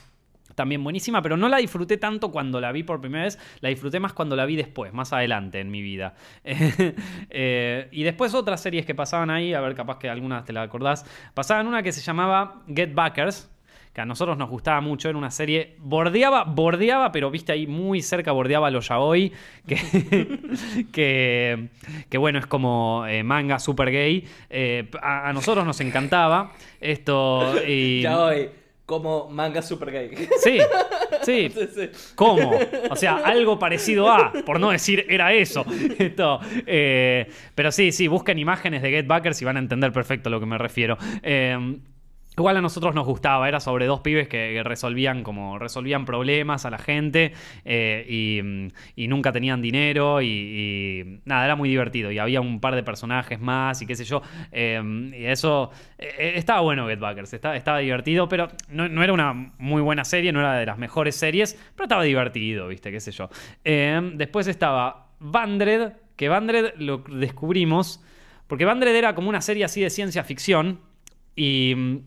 también buenísima, pero no la disfruté tanto cuando la vi por primera vez, la disfruté más cuando la vi después, más adelante en mi vida. Eh, y después otras series que pasaban ahí, a ver, capaz que algunas te la acordás, pasaban una que se llamaba Get Backers. Que a nosotros nos gustaba mucho, era una serie. Bordeaba, bordeaba, pero viste ahí muy cerca, bordeaba a los yaoi. Que, que, que bueno, es como eh, manga super gay. Eh, a, a nosotros nos encantaba esto. Y, Ya hoy, como manga super gay. Sí, sí. Sí, sí. ¿Cómo? O sea, algo parecido a, por no decir era eso. Esto, eh, pero sí, sí, busquen imágenes de Get Backers y van a entender perfecto a lo que me refiero. Eh, Igual a nosotros nos gustaba, era sobre dos pibes que, resolvían como resolvían problemas a la gente eh, y, mm, y nunca tenían dinero y, nada, era muy divertido y había un par de personajes más y qué sé yo. eh, y eso eh, estaba bueno Get Backers, estaba, divertido, pero no, era una muy buena serie, no era de las mejores series, pero estaba divertido, viste, qué sé yo. Después estaba Bandred, que Bandred lo descubrimos, porque Bandred era como una serie así de ciencia ficción y...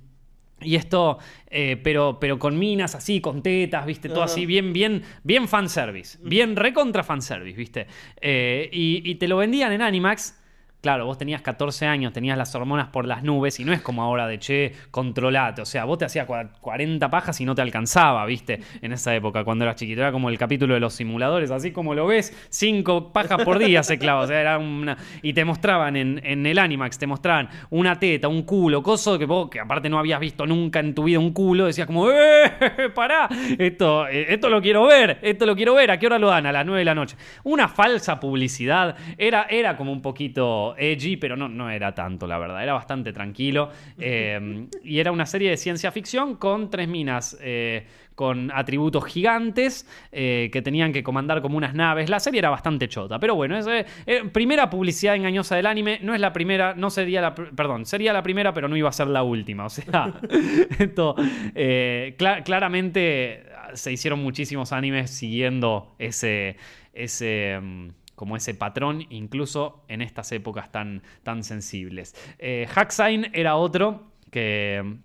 y esto, eh, pero, pero con minas así, con tetas, ¿viste? Todo así, bien, bien, bien fanservice. Bien recontra fanservice, ¿viste? Eh, y, y te lo vendían en Animax. Claro, vos tenías 14 años, tenías las hormonas por las nubes y no es como ahora de che, controlate. O sea, vos te hacías cua- 40 pajas y no te alcanzaba, ¿viste? En esa época, cuando eras chiquito. Era como el capítulo de los simuladores, así como lo ves, 5 pajas por día se clava. O sea, era una. Y te mostraban en, en el Animax, te mostraban una teta, un culo, coso que vos, que aparte no habías visto nunca en tu vida un culo, decías como, ¡eh! ¡Pará! Esto, eh, esto lo quiero ver, esto lo quiero ver. ¿A qué hora lo dan? A las 9 de la noche. Una falsa publicidad. Era, era como un poquito edgy, pero no, no era tanto, la verdad. Era bastante tranquilo. Eh, y era una serie de ciencia ficción con tres minas. eh, con atributos gigantes eh, que tenían que comandar como unas naves. La serie era bastante chota, pero bueno, es eh, eh, primera publicidad engañosa del anime. No es la primera, no sería la, perdón, sería la primera, pero no iba a ser la última. O sea, esto, cla- claramente se hicieron muchísimos animes siguiendo ese, ese mm, como ese patrón, incluso en estas épocas tan, tan sensibles. Eh, Hacksign era otro que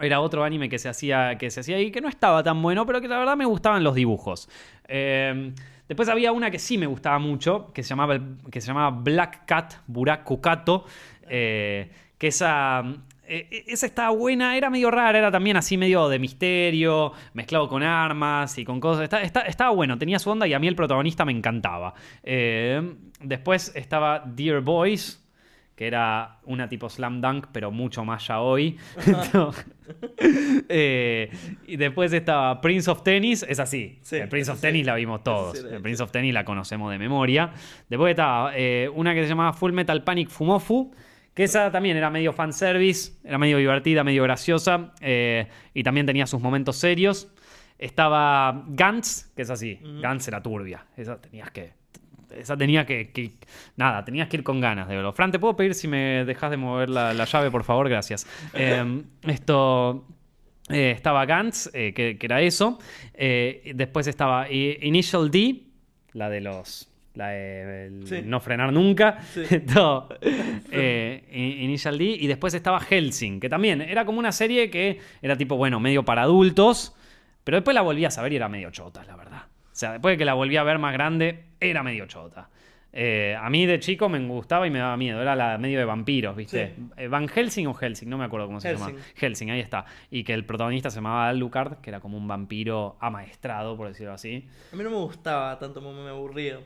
era otro anime que se hacía que se hacía ahí que no estaba tan bueno, pero que la verdad me gustaban los dibujos. Eh, después había una que sí me gustaba mucho, que se llamaba, que se Black Cat Buraku Kato, eh, que esa eh, esa estaba buena, era medio rara, era también así medio de misterio, mezclado con armas y con cosas. Está- está- estaba bueno, tenía su onda y a mí el protagonista me encantaba. Eh, después estaba Dear Boys, que era una tipo slam dunk, pero mucho más ya hoy. y después estaba Prince of Tennis, es así. Sí, el Prince of sí. Tennis la vimos todos. Sí, el. Prince of Tennis la conocemos de memoria. Después estaba eh, una que se llamaba Full Metal Panic Fumofu. Que esa también era medio fanservice, era medio divertida, medio graciosa. eh, y también tenía sus momentos serios. Estaba Gantz, que es así. Gantz era turbia. Esa tenías que. Esa tenía que, que- Nada, tenías que ir con ganas de verlo. Fran, ¿te puedo pedir si me dejas de mover la, la llave, por favor? Gracias. Eh, esto. eh, estaba Gantz, eh, que, que era eso. Después estaba Initial D, la de los. La de Sí. no frenar nunca. Sí. Eh, Initial D. Y después estaba Helsing, que también era como una serie que era tipo, bueno, medio para adultos. Pero después la volví a saber y era medio chota, la verdad. O sea, después de que la volví a ver más grande, era medio chota. Eh, a mí de chico me gustaba y me daba miedo. Era la medio de vampiros, ¿viste? Sí. Eh, Van Helsing o Helsing, no me acuerdo cómo se llama. Helsing. Helsing, ahí está. Y que el protagonista se llamaba Alucard, que era como un vampiro amaestrado, por decirlo así. A mí no me gustaba tanto, me aburría.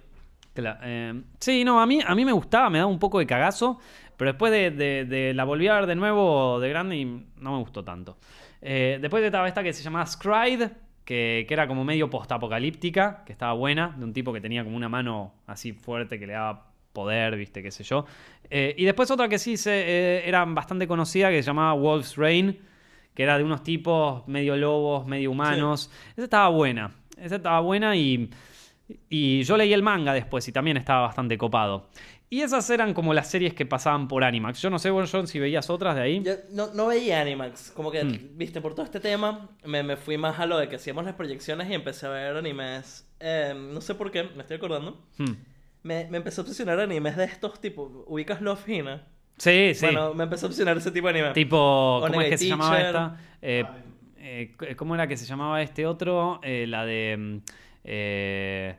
Eh, sí, no, a mí, a mí me gustaba, me daba un poco de cagazo, pero después de, de- de- la volví a ver de nuevo de grande y no me gustó tanto. Eh, después estaba esta que se llamaba Scride, que, que era como medio postapocalíptica, que estaba buena, de un tipo que tenía como una mano así fuerte que le daba poder, viste, qué sé yo. Eh, y después otra que sí se, eh, era bastante conocida, que se llamaba Wolf's Rain, que era de unos tipos medio lobos, medio humanos. Esa estaba buena, esa estaba buena y... Y yo leí el manga después y también estaba bastante copado. Y esas eran como las series que pasaban por Animax. Yo no sé, vos, John, si veías otras de ahí. Yo no, no veía Animax, como que, Mm. viste, por todo este tema, me, me fui más a lo de que hacíamos las proyecciones y empecé a ver animes. Eh, no sé por qué, me estoy acordando. Hmm. Me, me empezó a obsesionar animes de estos tipos. ¿Ubicas Love Hina? Sí, sí. Bueno, me empezó a obsesionar ese tipo de anime. tipo, ¿cómo Onega es que se Teacher. llamaba esta? Eh, eh, ¿Cómo era que se llamaba este otro? Eh, la de... mm, eh,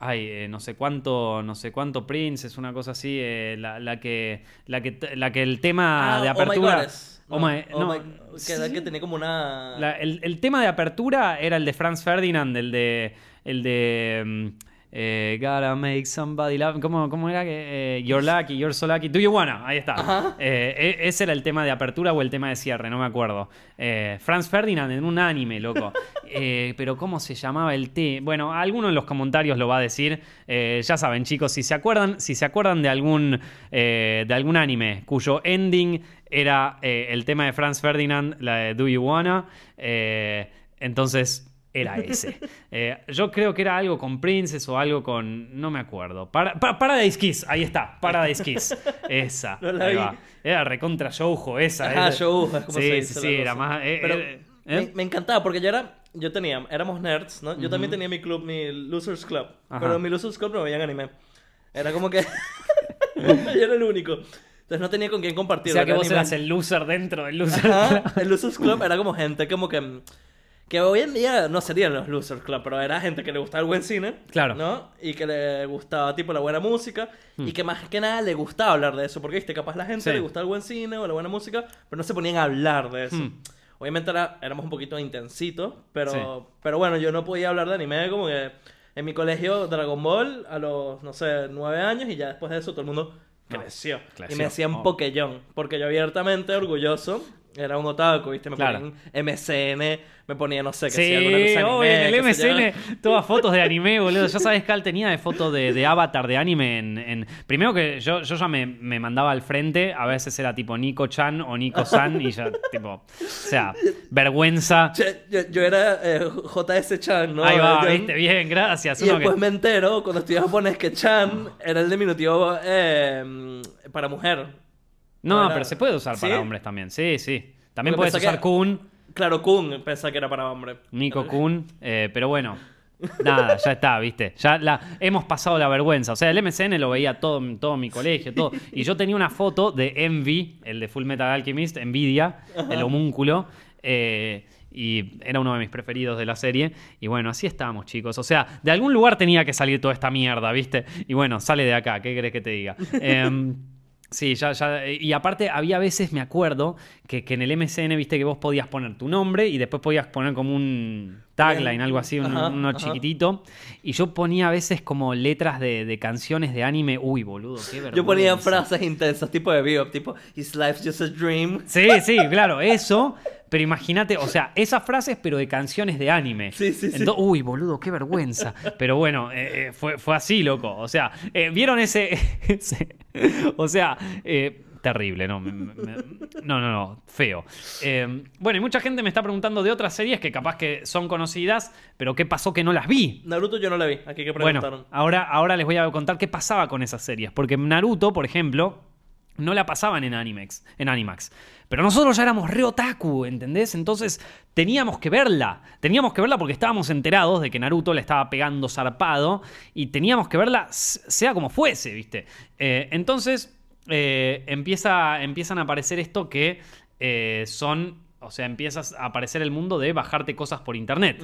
ay, eh, no sé cuánto, no sé cuánto Prince, es una cosa así, eh, la, la que, la que, la que el tema Ah, de Oh My apertura. Goddess. Oh No, my- Oh no, My- que sí. que tenía como una... La- el, el tema de apertura era el de Franz Ferdinand, el de. El de. Eh, gotta make somebody love. ¿Cómo, cómo era? que eh, you're lucky, you're so lucky. Do you wanna? Ahí está. Eh, e- ese era el tema de apertura o el tema de cierre, no me acuerdo. Eh, Franz Ferdinand en un anime, loco. Eh, pero ¿cómo se llamaba el té? Bueno, alguno en los comentarios lo va a decir. Ya saben, chicos, si se acuerdan, si se acuerdan de algún, de algún anime cuyo ending era el tema de Franz Ferdinand, la de Do You Wanna, entonces era ese. Eh, yo creo que era algo con Princess o algo con. No me acuerdo. Para, pa- Paradise Kiss, ahí está. Paradise Kiss. Esa. No la ahí vi. va. Era recontra Shoujo esa. Era- Shoujo, es como sí, se sí, dice sí, la era cosa. más. eh, Pero eh, me, me encantaba porque yo era... Yo tenía... Éramos nerds, ¿no? Yo también tenía mi club, mi Losers Club. Ajá. Pero en mi Losers Club no veían anime. Era como que... yo era el único. Entonces no tenía con quién O compartir. sea que vos anime. eras el loser dentro del loser. Ajá, el Losers Club era como gente como que... Que hoy en día no serían los Losers Club, pero era gente que le gustaba el buen cine. Claro. ¿No? Y que le gustaba, tipo, la buena música. Y que más que nada le gustaba hablar de eso. Porque, viste, capaz la gente Hmm. Sí. le gustaba el buen cine o la buena música, pero no se ponían a hablar de eso. Hmm. Obviamente era- éramos un poquito intensitos, pero, Sí. pero bueno, yo no podía hablar de anime como que en mi colegio Dragon Ball a los, no sé, nueve años y ya después de eso todo el mundo No, creció. creció, Y me hacían oh. Pokellón, porque yo abiertamente orgulloso era un otaku, ¿viste? Me Claro. ponían MSN, me ponía, no sé, que Sí, si alguna cosa anime, obvio, en el qué yo. MSN, todas fotos de anime, boludo. Ya sabes, Cal tenía de foto de, de avatar de anime en. en- Primero que yo, yo ya me, me mandaba al frente, a veces era tipo Nico-chan o Nico-san, y ya, tipo. O sea, vergüenza. Yo, yo era eh, JS Chan, ¿no? Ahí va, viste, bien, gracias. Y que- después me entero, cuando estudié japonés, que Chan era el diminutivo eh, para mujer. No, pero se puede usar para ¿Sí? hombres también. Sí, sí. También Porque puedes usar que- Kun, Claro, Kun, pensaba que era para hombre. Nico Kun, eh, pero bueno. Nada, ya está, viste. Ya la, hemos pasado la vergüenza. O sea, el MSN lo veía todo, todo mi colegio, todo. Y yo tenía una foto de Envy, el de Full Metal Alchemist, Envidia, el homúnculo. eh, y era uno de mis preferidos de la serie. Y bueno, así estábamos, chicos. O sea, de algún lugar tenía que salir toda esta mierda, ¿viste? Y bueno, sale de acá, ¿qué querés que te diga? Em, Sí, ya, ya. Y aparte, había veces, me acuerdo, que, que en el MSN, viste que vos podías poner tu nombre y después podías poner como un tagline, algo así, un- Ajá, uno ajá. chiquitito. Y yo ponía a veces como letras de, de canciones de anime. Uy, boludo, qué vergüenza. Yo ponía frases intensas, tipo de vivo, tipo, Is life just a dream? Sí, sí, claro, eso. Pero imagínate, o sea, esas frases, pero de canciones de anime. Sí, sí, sí. Ento- Uy, boludo, qué vergüenza. Pero bueno, eh, eh, fue, fue así, loco. O sea, eh, ¿vieron ese, ese- O sea, eh, terrible, ¿no? Me- me- me- no, no, no, feo. Eh, bueno, y mucha gente me está preguntando de otras series que capaz que son conocidas, pero ¿qué pasó que no las vi? Naruto yo no la vi, aquí que preguntaron. Bueno, ahora, ahora les voy a contar qué pasaba con esas series. Porque Naruto, por ejemplo, no la pasaban en Animax, en Animax. Pero nosotros ya éramos re otaku, ¿entendés? Entonces teníamos que verla. Teníamos que verla porque estábamos enterados de que Naruto le estaba pegando zarpado y teníamos que verla sea como fuese, ¿viste? Eh, entonces eh, empieza, empiezan a aparecer esto que eh, son, o sea, empiezas a aparecer el mundo de bajarte cosas por internet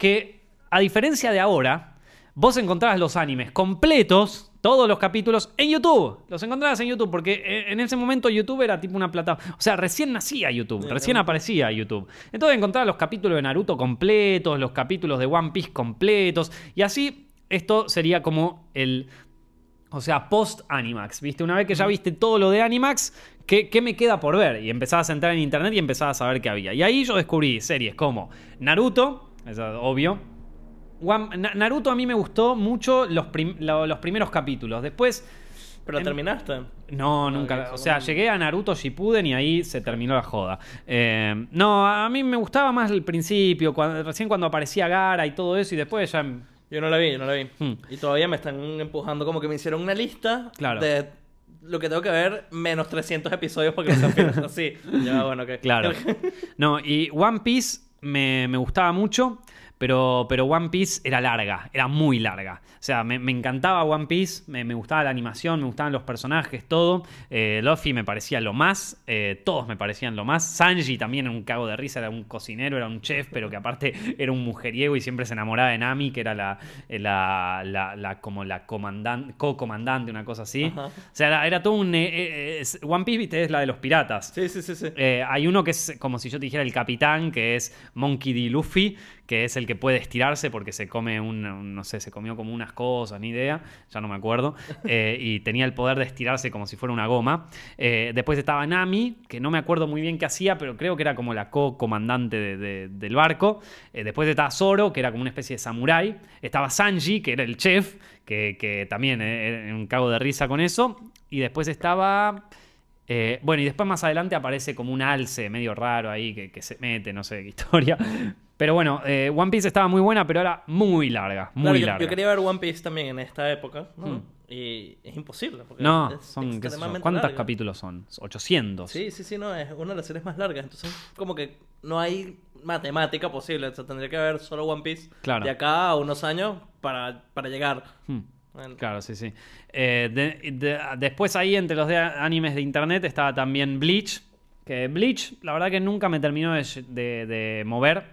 que a diferencia de ahora, vos encontrabas los animes completos, todos los capítulos, en YouTube. Los encontrabas en YouTube, porque eh, en ese momento YouTube era tipo una plataforma. O sea, recién nacía YouTube, recién aparecía YouTube. Entonces encontrabas los capítulos de Naruto completos, los capítulos de One Piece completos, y así esto sería como el. O sea, post-Animax, ¿viste? Una vez que ya viste todo lo de Animax, ¿qué, ¿qué, me queda por ver? Y empezabas a entrar en internet y empezabas a ver qué había. Y ahí yo descubrí series como Naruto, eso es obvio. One- Na- Naruto a mí me gustó mucho los, prim- lo- los primeros capítulos. Después. Pero en- terminaste. No, Ah, nunca. ok, O sea, llegué a Naruto Shippuden y ahí se terminó la joda. Eh, no, a mí me gustaba más el principio, cuando- recién cuando aparecía Gara y todo eso, y después ya. Yo no la vi, yo no la vi. Hmm. Y todavía me están empujando como que me hicieron una lista Claro. de lo que tengo que ver menos 300 episodios porque no sean así. Ya, bueno, ok. Claro. No, y One Piece me, me gustaba mucho, pero, pero One Piece era larga, era muy larga. O sea, me, me encantaba One Piece, me, me gustaba la animación, me gustaban los personajes, todo. Eh, Luffy me parecía lo más, eh, todos me parecían lo más. Sanji también era un cago de risa, era un cocinero, era un chef, pero que aparte era un mujeriego y siempre se enamoraba de Nami, que era la, eh, la, la- la- como la comandan- co-comandante, una cosa así. Ajá. O sea, era, era todo un... eh, One Piece, viste, es la de los piratas. Sí, sí, sí, sí. Hay uno que es como si yo te dijera el capitán, que es Monkey D. Luffy, que es el que puede estirarse porque se come un, un- no sé, se comió como unas cosas, ni idea, ya no me acuerdo, eh, y tenía el poder de estirarse como si fuera una goma. Eh, después estaba Nami, que no me acuerdo muy bien qué hacía, pero creo que era como la co-comandante de- de- del barco. Eh, después estaba Zoro, que era como una especie de samurái. Estaba Sanji, que era el chef, que, que también era un cago de risa con eso. Y después estaba... Eh, bueno, y después más adelante aparece como un alce medio raro ahí que, que se mete, no sé qué historia. Pero bueno, eh, One Piece estaba muy buena, pero era muy larga, muy Claro, yo, larga. yo quería ver One Piece también en esta época, ¿no? Hmm. Y es imposible. Porque No, es son, ¿cuántos larga. capítulos son? 800. Sí, sí, sí, no, es una de las series más largas. Entonces, como que no hay matemática posible. O sea, tendría que haber solo One Piece Claro. de acá a unos años para, para llegar. Hmm. Bueno, Claro, sí, sí. Eh, de- de- después ahí, entre los de animes de internet, estaba también Bleach. Que Bleach, la verdad que nunca me terminó de, de- de mover.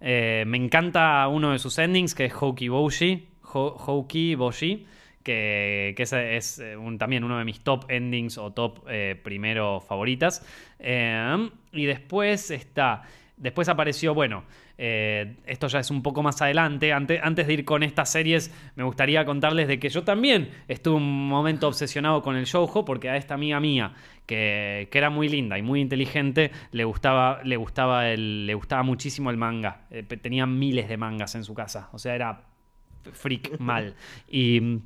Eh, me encanta uno de sus endings, que es Houki Boshi. Ho- Houki Boshi. Que, que ese es eh, un- también uno de mis top endings o top eh, primero favoritas. Eh, y después está. Después apareció, bueno, eh, esto ya es un poco más adelante. Ante- antes de ir con estas series, me gustaría contarles de que yo también estuve un momento obsesionado con el shoujo, porque a esta amiga mía, que, que era muy linda y muy inteligente, le gustaba, le gustaba, el, le gustaba muchísimo el manga. Eh, tenía miles de mangas en su casa, o sea, era freak mal. Y.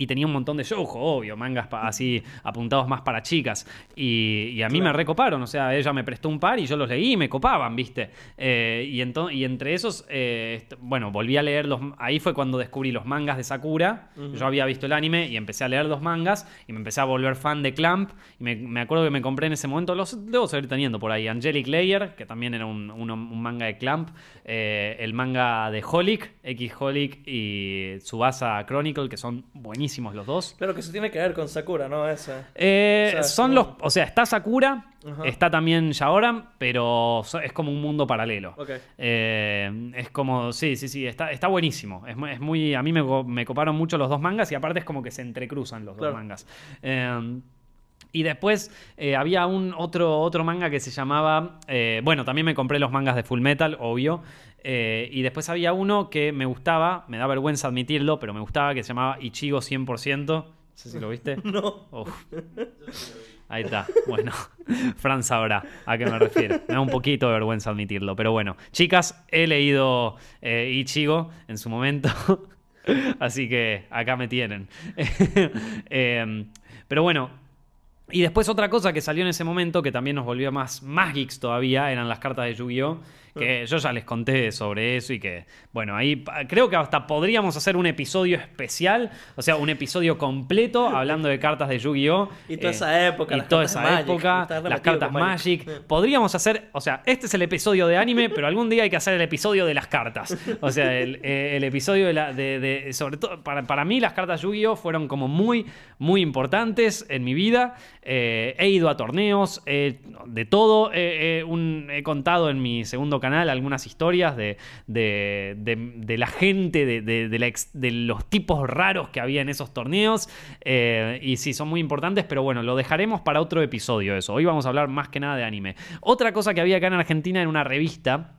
Y tenía un montón de shoujo, obvio, mangas así apuntados más para chicas. Y, y a mí me recoparon, o sea, ella me prestó un par y yo los leí y me copaban, ¿viste? Eh, y, y entre esos, eh, bueno, volví a leer los... Ahí fue cuando descubrí los mangas de Sakura. Yo había visto el anime y empecé a leer los mangas y me empecé a volver fan de Clamp. Y me, me acuerdo que me compré en ese momento, los debo seguir teniendo por ahí, Angelic Layer, que también era un manga de Clamp. eh, el manga de Holic, X Holic y Tsubasa Chronicle, que son buenísimos los dos. Claro que eso tiene que ver con Sakura, ¿no? Ese. Eh, O sea, son como- los. O sea, está Sakura, Ajá. está también Shaoran, pero es como un mundo paralelo. Ok. Eh, es como. Sí, sí, sí, está, está buenísimo. Es, mu- es muy. A mí me, co- me coparon mucho los dos mangas y aparte es como que se entrecruzan los Claro. dos mangas. Eh, y después eh, había un otro, otro manga que se llamaba. eh, bueno, también me compré los mangas de Full Metal, obvio. Eh, y después había uno que me gustaba, me da vergüenza admitirlo, pero me gustaba, que se llamaba Ichigo 100%. No sé si lo viste. No. Uf. Ahí está. Bueno, Fran sabrá a qué me refiero. Me da un poquito de vergüenza admitirlo. Pero bueno, chicas, he leído eh, Ichigo en su momento. Así que acá me tienen. Eh, pero bueno. Y después otra cosa que salió en ese momento que también nos volvió más, más geeks todavía eran las cartas de Yu-Gi-Oh! Que yo ya les conté sobre eso y que, bueno, ahí creo que hasta podríamos hacer un episodio especial, o sea, un episodio completo hablando de cartas de Yu-Gi-Oh! Y toda Eh, esa época, Y las toda esa Magic, época, las cartas Magic. Magic. Podríamos hacer, o sea, este es el episodio de anime, pero algún día hay que hacer el episodio de las cartas. O sea, el, eh, el episodio de, la, de, de- sobre todo, para, para mí las cartas Yu-Gi-Oh! fueron como muy, muy importantes en mi vida. Eh, he ido a torneos, eh, de todo. Un- he contado en mi segundo canal algunas historias de, de, de- la gente, de, de los tipos raros que había en esos torneos. Eh, y sí, son muy importantes, pero bueno, lo dejaremos para otro episodio eso. Hoy vamos a hablar más que nada de anime. Otra cosa que había acá en Argentina en una revista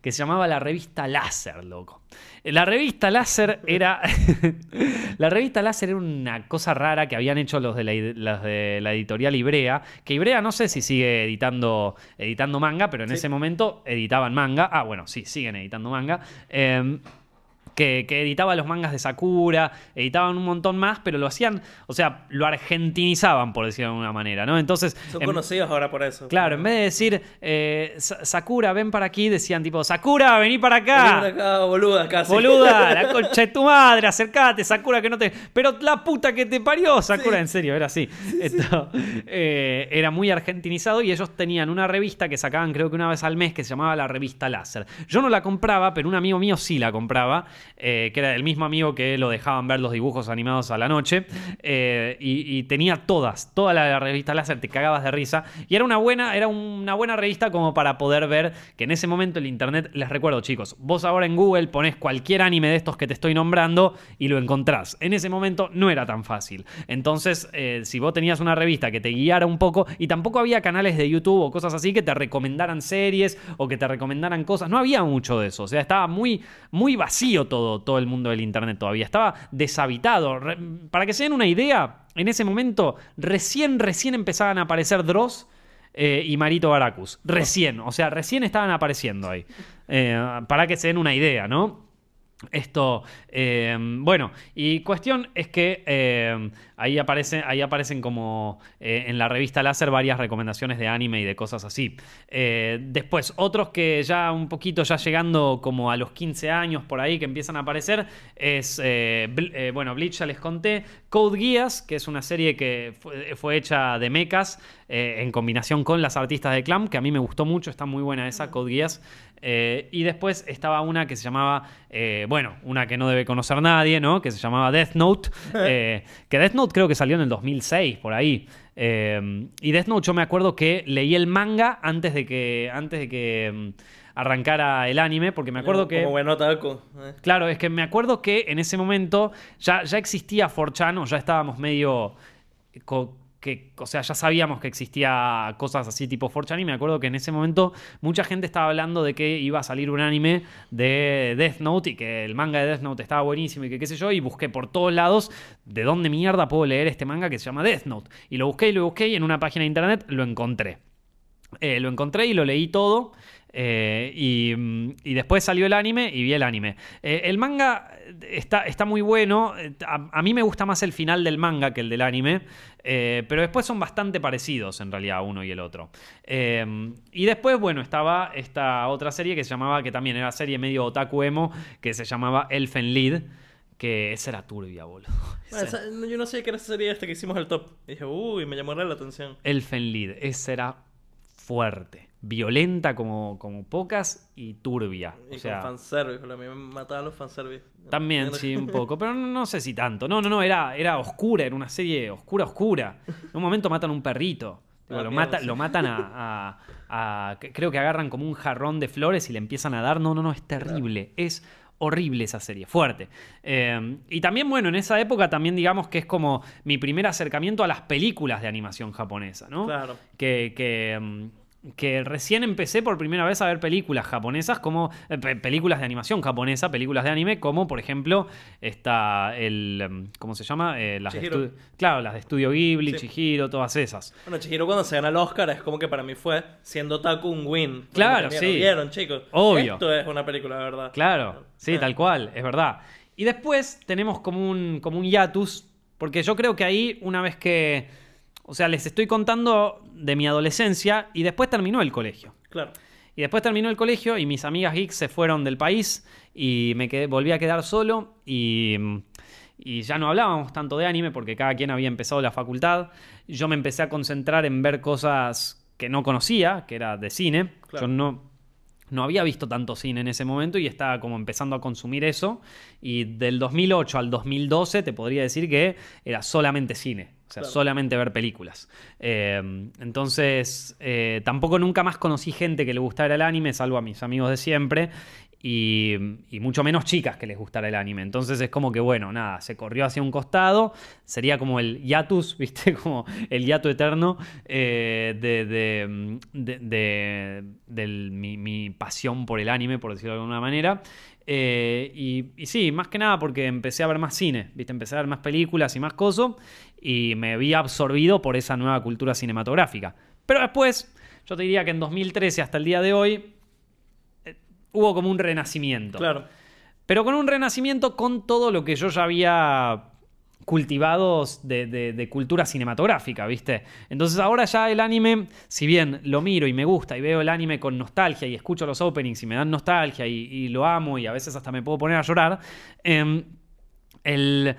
que se llamaba la revista Láser, loco. La revista Láser era. la revista Láser era una cosa rara que habían hecho los de la, de la editorial Ibrea. Que Ibrea no sé si sigue editando, editando manga, pero en Sí. ese momento editaban manga. Ah, bueno, sí, siguen editando manga. Em, que, que editaba los mangas de Sakura, editaban un montón más, pero lo hacían, o sea, lo argentinizaban, por decirlo de alguna manera, ¿no? Entonces. Son en- conocidos ahora por eso. Claro, en vez de decir eh, Sa- Sakura, ven para aquí, decían tipo, Sakura, vení para Vení acá. por acá, boluda, casi. Boluda, la concha de tu madre, acercate, Sakura, que no te. Pero la puta que te parió, Sakura, Sí. en serio, era así. Esto, eh, era muy argentinizado y ellos tenían una revista que sacaban, creo que una vez al mes, que se llamaba la revista Láser. Yo no la compraba, pero un amigo mío sí la compraba, eh, que era el mismo amigo que lo dejaban ver los dibujos animados a la noche. eh, y, tenía todas, toda la revista Láser, te cagabas de risa. Y era una buena, era una buena revista como para poder ver que en ese momento el internet, les recuerdo chicos, vos ahora en Google pones cualquier anime de estos que te estoy nombrando y lo encontrás. En ese momento no era tan fácil. Entonces, eh, si vos tenías una revista que te guiara un poco, y tampoco había canales de YouTube o cosas así que te recomendaran series o que te recomendaran cosas, no había mucho de eso. O sea, estaba muy, muy vacío todo, todo el mundo del internet todavía. Estaba deshabitado. Para que se den una idea, en ese momento recién, recién empezaban a aparecer Dross eh, y Marito Baracus. Recién, o sea, recién estaban apareciendo ahí. Eh, para que se den una idea, ¿no? Esto, eh, bueno, y cuestión es que ahí, aparece, ahí aparecen como eh, en la revista Láser varias recomendaciones de anime y de cosas así. Eh, después, otros que ya un poquito, ya llegando como a los 15 años por ahí que empiezan a aparecer, es, eh, bueno, Bleach ya les conté, Code Geass, que es una serie que fue, fue hecha de mechas en combinación con las artistas de Clam, que a mí me gustó mucho, está muy buena esa, Code Geass. Eh, y después estaba una que se llamaba, eh, bueno, una que no debe conocer nadie, ¿no? Que se llamaba Death Note. eh, que Death Note creo que salió en el 2006, por ahí. Eh, y Death Note yo me acuerdo que leí el manga antes de que, antes de que mm, arrancara el anime, porque me acuerdo que... Como buen otaku. eh. Claro, es que me acuerdo que en ese momento ya, ya existía 4chan o ya estábamos medio... co- que, o sea, ya sabíamos que existía cosas así tipo 4chan y me acuerdo que en ese momento mucha gente estaba hablando de que iba a salir un anime de Death Note y que el manga de Death Note estaba buenísimo y que qué sé yo y busqué por todos lados de dónde mierda puedo leer este manga que se llama Death Note y lo busqué y lo busqué y en una página de internet lo encontré. Eh, lo encontré y lo leí todo. Eh, y, mm, y después salió el anime y vi el anime. Eh, el manga está, está muy bueno. eh, A, a mí me gusta más el final del manga que el del anime. eh, pero después son bastante parecidos en realidad uno y el otro. Y después, bueno, estaba esta otra serie que se llamaba, que también era serie medio otaku emo, que se llamaba Elfen Lied. Que esa era turbia, boludo. Bueno, Esa- yo no sé qué era esa serie esta que hicimos el top. Y dije, uy, me llamó la atención. Elfen Lied, esa era fuerte, violenta como, como pocas y turbia. Y o sea, con fanservice, a mí me mataban los fanservice. también sí, un poco, pero no, no sé si tanto. No, no, no, era, era oscura, era una serie oscura, oscura. En un momento matan a un perrito. Lo, mata- lo matan a, a- a- que- Creo que agarran como un jarrón de flores y le empiezan a dar. No, no, no, es terrible. Es horrible esa serie, fuerte. Eh, y también, bueno, en esa época también digamos que es como mi primer acercamiento a las películas de animación japonesa, ¿no? Claro. que, que, mm, que recién empecé por primera vez a ver películas japonesas como eh, pe- películas de animación japonesa, películas de anime, como por ejemplo está el mm, ¿cómo se llama? Eh, las de claro, las de Estudio Ghibli, Sí. Chihiro, todas esas. Bueno, Chihiro cuando se gana el Oscar es como que para mí fue, siendo Taku, un win. Claro, sí. ¿Vieron, chicos? Obvio. Esto es una película de verdad. Claro, sí, Ah. tal cual, es verdad. Y después tenemos como un, como un hiatus, porque yo creo que ahí, una vez que. O sea, les estoy contando de mi adolescencia y después terminó el colegio. Claro. Y después terminó el colegio y mis amigas geeks se fueron del país y me quedé, volví a quedar solo y, y ya no hablábamos tanto de anime porque cada quien había empezado la facultad. Yo me empecé a concentrar en ver cosas que no conocía, que era de cine. Claro. Yo no, no había visto tanto cine en ese momento y estaba como empezando a consumir eso. Y del 2008 al 2012 te podría decir que era solamente cine. O sea, Claro. solamente ver películas. Eh, entonces, eh, tampoco nunca más conocí gente que le gustara el anime, salvo a mis amigos de siempre. Y, mucho menos chicas que les gustara el anime. Entonces es como que, bueno, nada, se corrió hacia un costado. Sería como el hiatus, ¿viste? Como el hiato eterno eh, de, de, de- mi, pasión por el anime, por decirlo de alguna manera. Eh, y, y sí, más que nada porque empecé a ver más cine, ¿viste? Empecé a ver más películas y más cosas. Y me vi absorbido por esa nueva cultura cinematográfica. Pero después, yo te diría que en 2013 hasta el día de hoy, hubo como un renacimiento. Claro. Pero con un renacimiento con todo lo que yo ya había cultivado de, de- de cultura cinematográfica, ¿viste? Entonces ahora ya el anime, si bien lo miro y me gusta y veo el anime con nostalgia y escucho los openings y me dan nostalgia y, y lo amo y a veces hasta me puedo poner a llorar, em, el,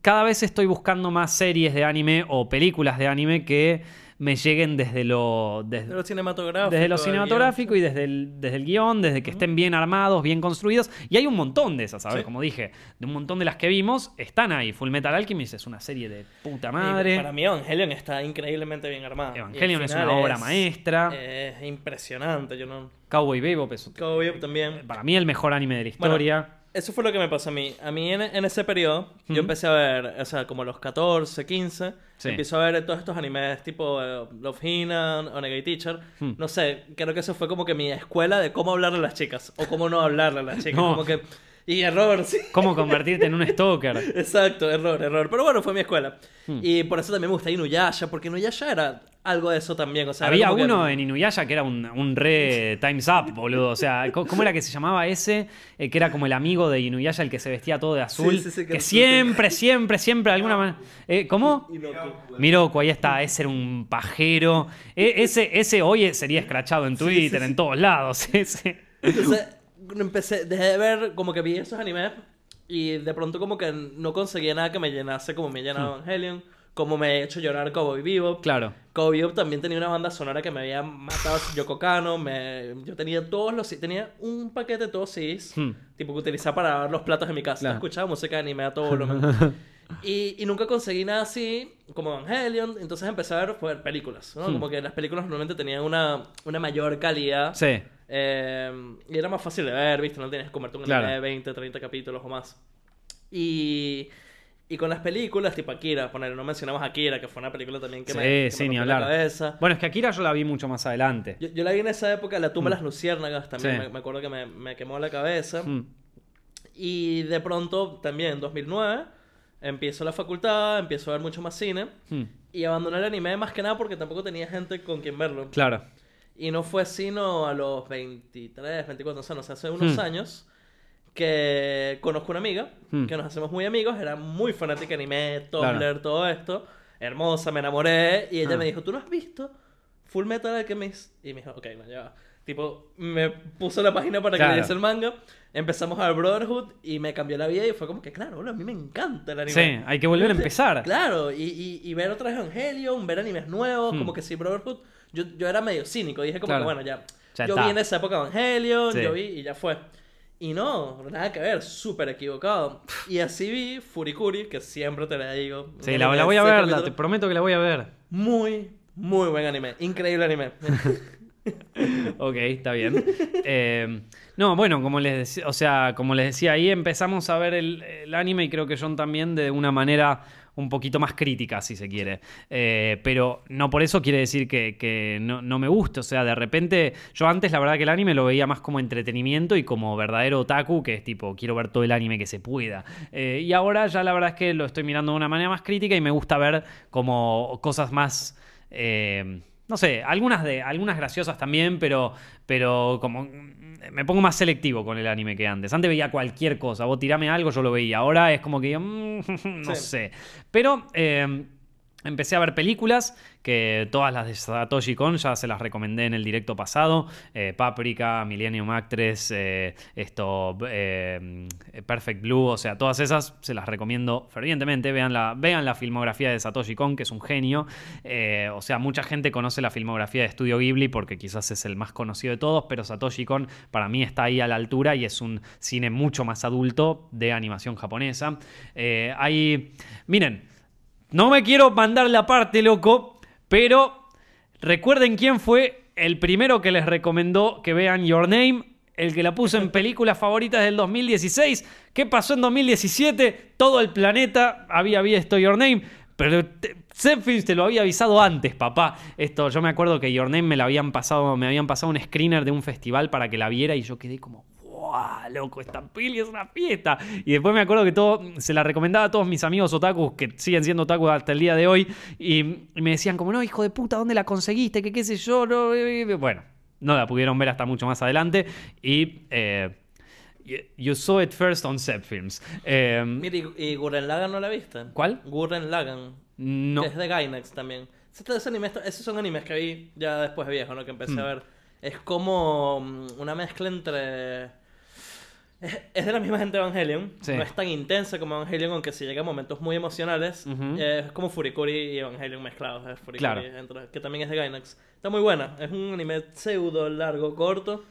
cada vez estoy buscando más series de anime o películas de anime que me lleguen desde lo... desde- De lo cinematográfico. desde lo cinematográfico y desde el, desde el guion, desde que estén bien armados, bien construidos. Y hay un montón de esas, ¿sabes? Sí. Como dije, de un montón de las que vimos, están ahí. Full Metal Alchemist es una serie de puta madre. Y Para mí Evangelion está increíblemente bien armado. Evangelion es una obra maestra. Es impresionante. Yo no... Cowboy Bebop es Cowboy Bebop también. para mí el mejor anime de la Bueno, historia. Eso fue lo que me pasó a mí. A mí en, en ese periodo, yo empecé a ver, o sea, como los 14, 15, Sí. empiezo a ver todos estos animes tipo eh, Love Hina, Onegay Teacher. Hmm. No sé, creo que eso fue como que mi escuela de cómo hablarle a las chicas o cómo no hablarle a las chicas. No. Como que... Y error, sí. ¿Cómo convertirte en un stalker? Exacto, error, error. Pero bueno, fue mi escuela. Hmm. Y por eso también me gusta Inuyasha, porque Inuyasha era algo de eso también. O sea, era Había como que- uno en Inuyasha que era un, un re Time's Up, boludo. O sea, ¿cómo era que se llamaba ese? Eh, que era como el amigo de Inuyasha, el que se vestía todo de azul. Sí, sí, sí, que siempre, siempre, siempre, de alguna manera. Eh, ¿Cómo? Miroku, ahí está, ese era un pajero. E- ese, ese hoy sería escrachado en Twitter, en todos lados. Ese. Entonces, empecé, dejé de ver, como que vi esos animes y de pronto como que no conseguía nada que me llenase como me llenaba Evangelion, como me ha hecho llorar Cowboy Bebop. Claro. Cowboy Bebop también tenía una banda sonora que me había matado Yoko Kano, me, yo tenía todos los tenía un paquete de todos CDs, Hmm. tipo que utilizaba para lavar los platos en mi casa. Claro. Escuchaba música de anime a todo volumen. Y, y nunca conseguí nada así como Evangelion, entonces empecé a ver, ver películas, ¿no? Hmm. Como que las películas normalmente tenían una, una mayor calidad. Sí. Eh, y era más fácil de ver, ¿viste? No tenías que comerte un Claro. anime de 20, 30 capítulos o más. Y, y con las películas, tipo Akira, poner, no mencionamos Akira, que fue una película también que Sí, me, que sí, me ni rompió la hablar. cabeza. Bueno, es que Akira yo la vi mucho más adelante. Yo, yo la vi en esa época, La tumba de las luciérnagas, también Sí. me, me acuerdo que me, me quemó la cabeza. Mm. Y de pronto, también en 2009, empiezo la facultad, empiezo a ver mucho más cine. Mm. Y abandoné el anime más que nada porque tampoco tenía gente con quien verlo. Claro. Y no fue sino a los 23, 24, o sea, no sé, hace unos Hmm. años que conozco una amiga, Hmm. que nos hacemos muy amigos, era muy fanática de anime, Tumblr, Claro. todo esto. Hermosa, me enamoré. Y ella Ah. me dijo, ¿tú no has visto Full Metal Alchemist? Y me dijo, ok, no, ya va. Tipo, me puso la página para que Claro. leyese el manga. Empezamos a ver Brotherhood y me cambió la vida y fue como que, claro, a mí me encanta el anime. Sí, hay que volver a empezar. Claro, y, y, y ver otras Evangelion, ver animes nuevos, Hmm. como que sí, Brotherhood. Yo, yo era medio cínico, dije como Claro. que bueno, ya. Ya yo está. vi en esa época Evangelion, Sí. yo vi y ya fue. Y no, nada que ver, súper equivocado. Y así vi Furikuri, que siempre te la digo. Sí, la, voy a ver, la- te prometo que la voy a ver. Muy, muy buen anime. Increíble anime. Ok, está bien. Eh, no, bueno, como les decía, o sea, como les decía, ahí empezamos a ver el, el anime y creo que John también de una manera un poquito más crítica, si se quiere. Eh, pero no por eso quiere decir que, no, me guste. O sea, de repente, yo antes la verdad que el anime lo veía más como entretenimiento y como verdadero otaku, que es tipo, quiero ver todo el anime que se pueda. Eh, y ahora ya la verdad es que lo estoy mirando de una manera más crítica y me gusta ver como cosas más... eh, no sé, algunas de algunas graciosas también, pero pero como me pongo más selectivo con el anime que antes. Antes veía cualquier cosa, vos tirame algo, yo lo veía. Ahora es como que mm, no Sí. sé. Pero eh, empecé a ver películas que todas las de Satoshi Kon ya se las recomendé en el directo pasado. Eh, Paprika, Millennium Actress, eh, esto, eh, Perfect Blue, o sea, todas esas se las recomiendo fervientemente. Vean la, vean la filmografía de Satoshi Kon, que es un genio. Eh, o sea, mucha gente conoce la filmografía de Studio Ghibli porque quizás es el más conocido de todos, pero Satoshi Kon para mí está ahí a la altura y es un cine mucho más adulto de animación japonesa. Hay, miren, no me quiero mandar la parte, loco, pero recuerden quién fue el primero que les recomendó que vean Your Name, el que la puso en películas favoritas del 2016. ¿Qué pasó en 2017? Todo el planeta había visto Your Name. Pero Zepfilms te lo había avisado antes, papá. Esto, yo me acuerdo que Your Name me la habían pasado, me habían pasado un screener de un festival para que la viera y yo quedé como, ¡Wow, loco! Esta peli es una fiesta. Y después me acuerdo que todo, se la recomendaba a todos mis amigos otakus, que siguen siendo otakus hasta el día de hoy, y, y me decían como, no, hijo de puta, ¿dónde la conseguiste? ¿Qué qué sé yo? No, eh, eh". bueno, no la pudieron ver hasta mucho más adelante. Y... Eh, You saw it first on Zep Films. Eh, Mira, ¿y, y Gurren Lagann no la viste? ¿Cuál? Gurren Lagann. no. Que es de Gainax también. Esos son animes que vi ya después de viejo, ¿no? Que empecé Hmm. a ver. Es como mm, una mezcla entre... Es, de la misma gente de Evangelion. Sí. No es tan intensa como Evangelion, aunque sí llega a momentos muy emocionales. Eh, es como Furikuri y Evangelion mezclados. Es Furikuri Claro. entre- que también es de Gainax. Está muy buena. Es un anime pseudo largo, corto.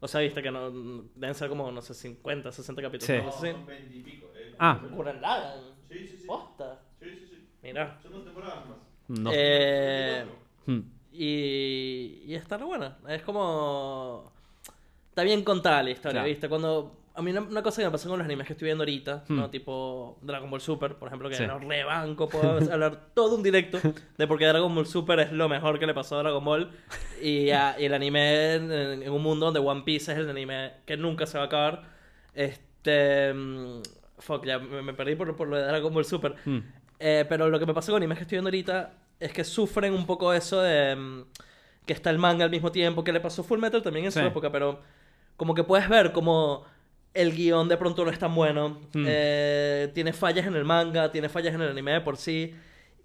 O sea, viste que no, deben ser como, no sé, 50, 60 capítulos. Sí. así. Son 20 y pico. eh. Ah. Lagann. Sí, sí, sí. Posta. Sí, sí, sí. Mira. Son dos temporadas más. No. Eh, Hmm. y, y está buena. Es como. Está bien contada la historia, Claro. ¿viste? Cuando. A mí una, una cosa que me pasa con los animes que estoy viendo ahorita, Hmm. ¿no? Tipo Dragon Ball Super, por ejemplo, que Sí. no rebanco, puedo hablar todo un directo de por qué Dragon Ball Super es lo mejor que le pasó a Dragon Ball. Y, a- y el anime en, en un mundo donde One Piece es el anime que nunca se va a acabar. Este. mm, Fuck, ya me, me perdí por, por lo de Dragon Ball Super. Hmm. Eh, pero lo que me pasa con animes que estoy viendo ahorita es que sufren un poco eso de mm, que está el manga al mismo tiempo, que le pasó Full Metal también en su época, pero como que puedes ver como el guion de pronto no es tan bueno, Mm. eh, tiene fallas en el manga, tiene fallas en el anime de por sí.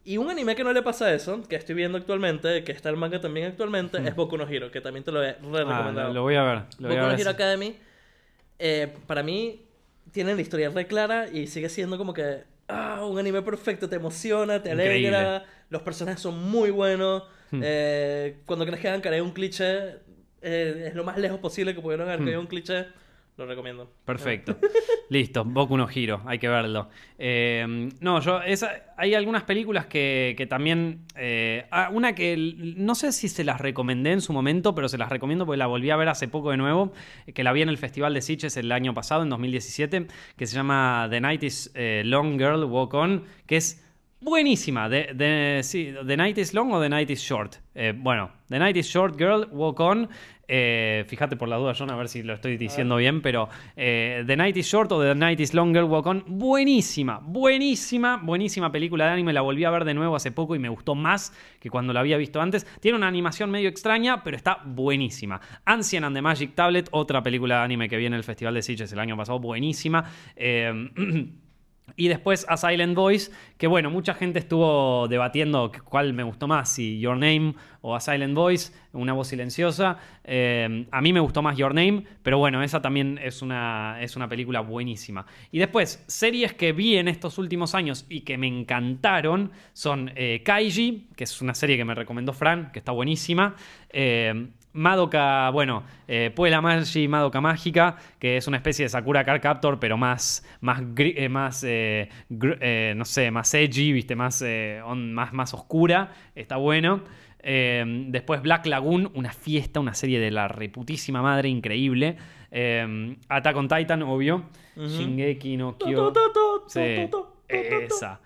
Y un anime que no le pasa eso, que estoy viendo actualmente, que está el manga también actualmente, es Boku no Hero, que también te lo he re Hmm. Ah, recomendado. lo, voy a ver. Lo voy Boku a no ver. Hero Academy, eh, para mí, tiene la historia re clara y sigue siendo como que ah, un anime perfecto, te emociona, te Increíble. alegra, los personajes son muy buenos. Hmm. eh, cuando crees que hagan caer un cliché, es lo más lejos posible que pudieron haber Hmm. caído un cliché. Lo recomiendo. Perfecto. Listo, Boku no Hiro, hay que verlo. Eh, no, yo, esa, hay algunas películas que, que también. eh, ah, una que no sé si se las recomendé en su momento, pero se las recomiendo porque la volví a ver hace poco de nuevo. Que la vi en el Festival de Sitges el año pasado, en 2017, que se llama The Night is eh, Long Girl Walk On, que es. Buenísima. The, the- sí, The Night is Long o The Night is Short. Eh, bueno, The Night is Short Girl Walk On. Eh, fíjate por la duda, John, a ver si lo estoy diciendo bien, pero eh, The Night is Short o The Night is Long Girl Walk On. Buenísima, buenísima, buenísima película de anime. La volví a ver de nuevo hace poco y me gustó más que cuando la había visto antes. Tiene una animación medio extraña, pero está buenísima. Ancient and the Magic Tablet, otra película de anime que viene en el Festival de Sitges el año pasado, buenísima. Y después A Silent Voice, que bueno, mucha gente estuvo debatiendo cuál me gustó más, si Your Name o A Silent Voice, una voz silenciosa. Eh, a mí me gustó más Your Name, pero bueno, esa también es una, es una película buenísima. Y después, series que vi en estos últimos años y que me encantaron son eh, Kaiji, que es una serie que me recomendó Fran, que está buenísima. Eh, Madoka, bueno, eh, Puella Magi Madoka Mágica, que es una especie de Sakura Card Captor, pero más, más, eh, más eh, eh, no sé, más edgy, viste, más, on- más, más oscura, está bueno. Después Black Lagoon, una fiesta, una serie de la reputísima madre, increíble. Attack on Titan, obvio. Shingeki no Kyo. Esa.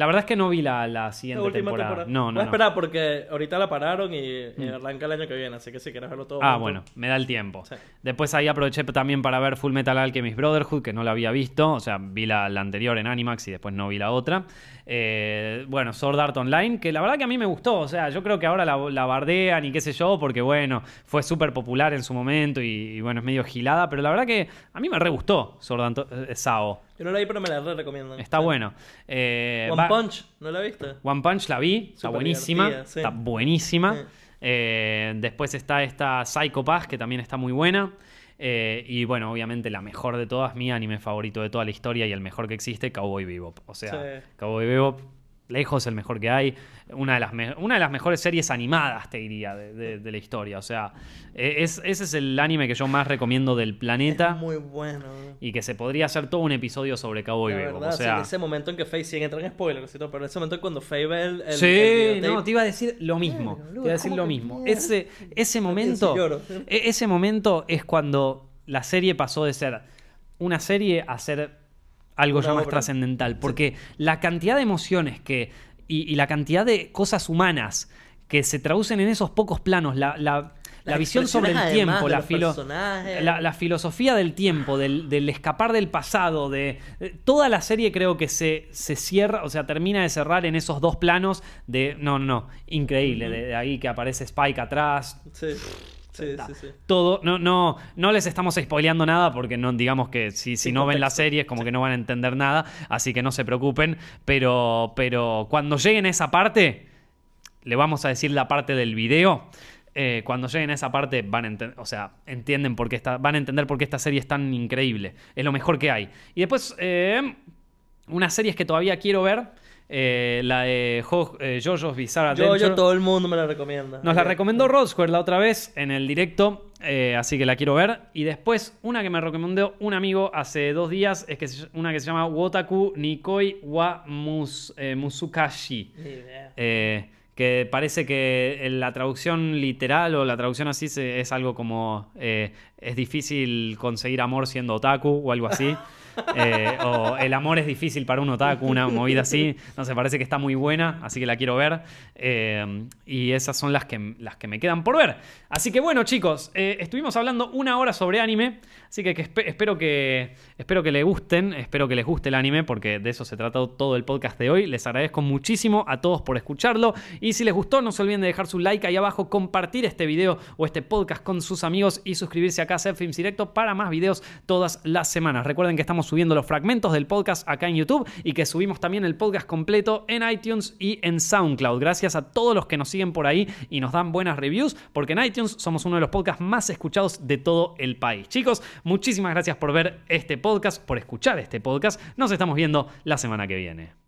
Eh, la verdad es que no vi la, la La siguiente última temporada. temporada. No, Voy no, a no. esperar porque ahorita la pararon y, y arranca el año que viene, así que si quieres verlo todo. Ah, bueno, me da el tiempo. Sí. Después ahí aproveché también para ver Full Metal Alchemist Brotherhood, que no la había visto. O sea, vi la, la anterior en Animax y después no vi la otra. Eh, bueno, Sword Art Online, que la verdad que a mí me gustó. O sea, yo creo que ahora la, la bardean y qué sé yo, porque bueno, fue súper popular en su momento y, y, bueno, es medio gilada. Pero la verdad que a mí me re gustó Sword Art eh, Sao. Yo no la vi, pero me la re recomiendo. Está bueno. Eh, One va- Punch, ¿no la viste? One Punch la vi, está buenísima. sí. Está buenísima. Sí. Eh, después está esta Psycho Pass, que también está muy buena. Eh, y bueno, obviamente la mejor de todas, mi anime favorito de toda la historia y el mejor que existe, Cowboy Bebop. O sea, Sí. Cowboy Bebop, lejos el mejor que hay. Una de las, una de las mejores series animadas, te diría, de, de- de la historia. O sea, es, ese es el anime que yo más recomiendo del planeta. Es muy bueno. Y que se podría hacer todo un episodio sobre Cowboy Bebop. o sea, sí, ese momento en que Faye, sin entrar en spoilers, pero ese momento en cuando Faye ve el, el, sí, el videotape- no, te iba a decir lo mismo. Claro, te iba a decir ¿cómo lo mismo. mierda? Ese, ese momento. e- Ese momento es cuando la serie pasó de ser una serie a ser algo Una ya más trascendental. Porque la cantidad de emociones que. Y, y la cantidad de cosas humanas que se traducen en esos pocos planos. La, la- visión sobre el tiempo, la, filo- la, la filosofía del tiempo, del, del escapar del pasado, de, de- toda la serie creo que se, se cierra, o sea, termina de cerrar en esos dos planos de, no, no, no, increíble, de, de ahí que aparece Spike atrás, Sí, sí, Ta. sí, sí. todo, no, no, no les estamos spoileando nada porque no, digamos que si, si no ven la serie es como que no van a entender nada, así que no se preocupen, pero, pero cuando lleguen a esa parte, le vamos a decir la parte del video. eh, cuando lleguen a esa parte van a enten- o sea, entienden por qué esta, van a entender por qué esta serie es tan increíble. Es lo mejor que hay. Y después, eh, unas series que todavía quiero ver. Eh, la de Jo- eh, JoJo's Bizarre Adventure. yo, todo el mundo me la recomienda. Nos la recomendó Rod Square la otra vez en el directo, eh, así que la quiero ver. Y después, una que me recomendó un amigo hace dos días, es que se- una que se llama Wotaku Nikoi wa Mus- Musukashi. Que parece que en la traducción literal o la traducción así es algo como eh, es difícil conseguir amor siendo otaku o algo así. Eh, o el amor es difícil para un otaku, una movida así. No sé, parece que está muy buena, así que la quiero ver. Eh, y esas son las que, las que me quedan por ver. Así que bueno, chicos, eh, estuvimos hablando una hora sobre anime. Así que, que espe- espero que espero que les gusten, espero que les guste el anime, porque de eso se trata todo el podcast de hoy. Les agradezco muchísimo a todos por escucharlo. Y si les gustó, no se olviden de dejar su like ahí abajo, compartir este video o este podcast con sus amigos y suscribirse acá a Hacer Films Directo para más videos todas las semanas. Recuerden que estamos subiendo los fragmentos del podcast acá en YouTube y que subimos también el podcast completo en iTunes y en SoundCloud. Gracias a todos los que nos siguen por ahí y nos dan buenas reviews, porque en iTunes somos uno de los podcasts más escuchados de todo el país. Chicos, muchísimas gracias por ver este podcast, por escuchar este podcast. Nos estamos viendo la semana que viene.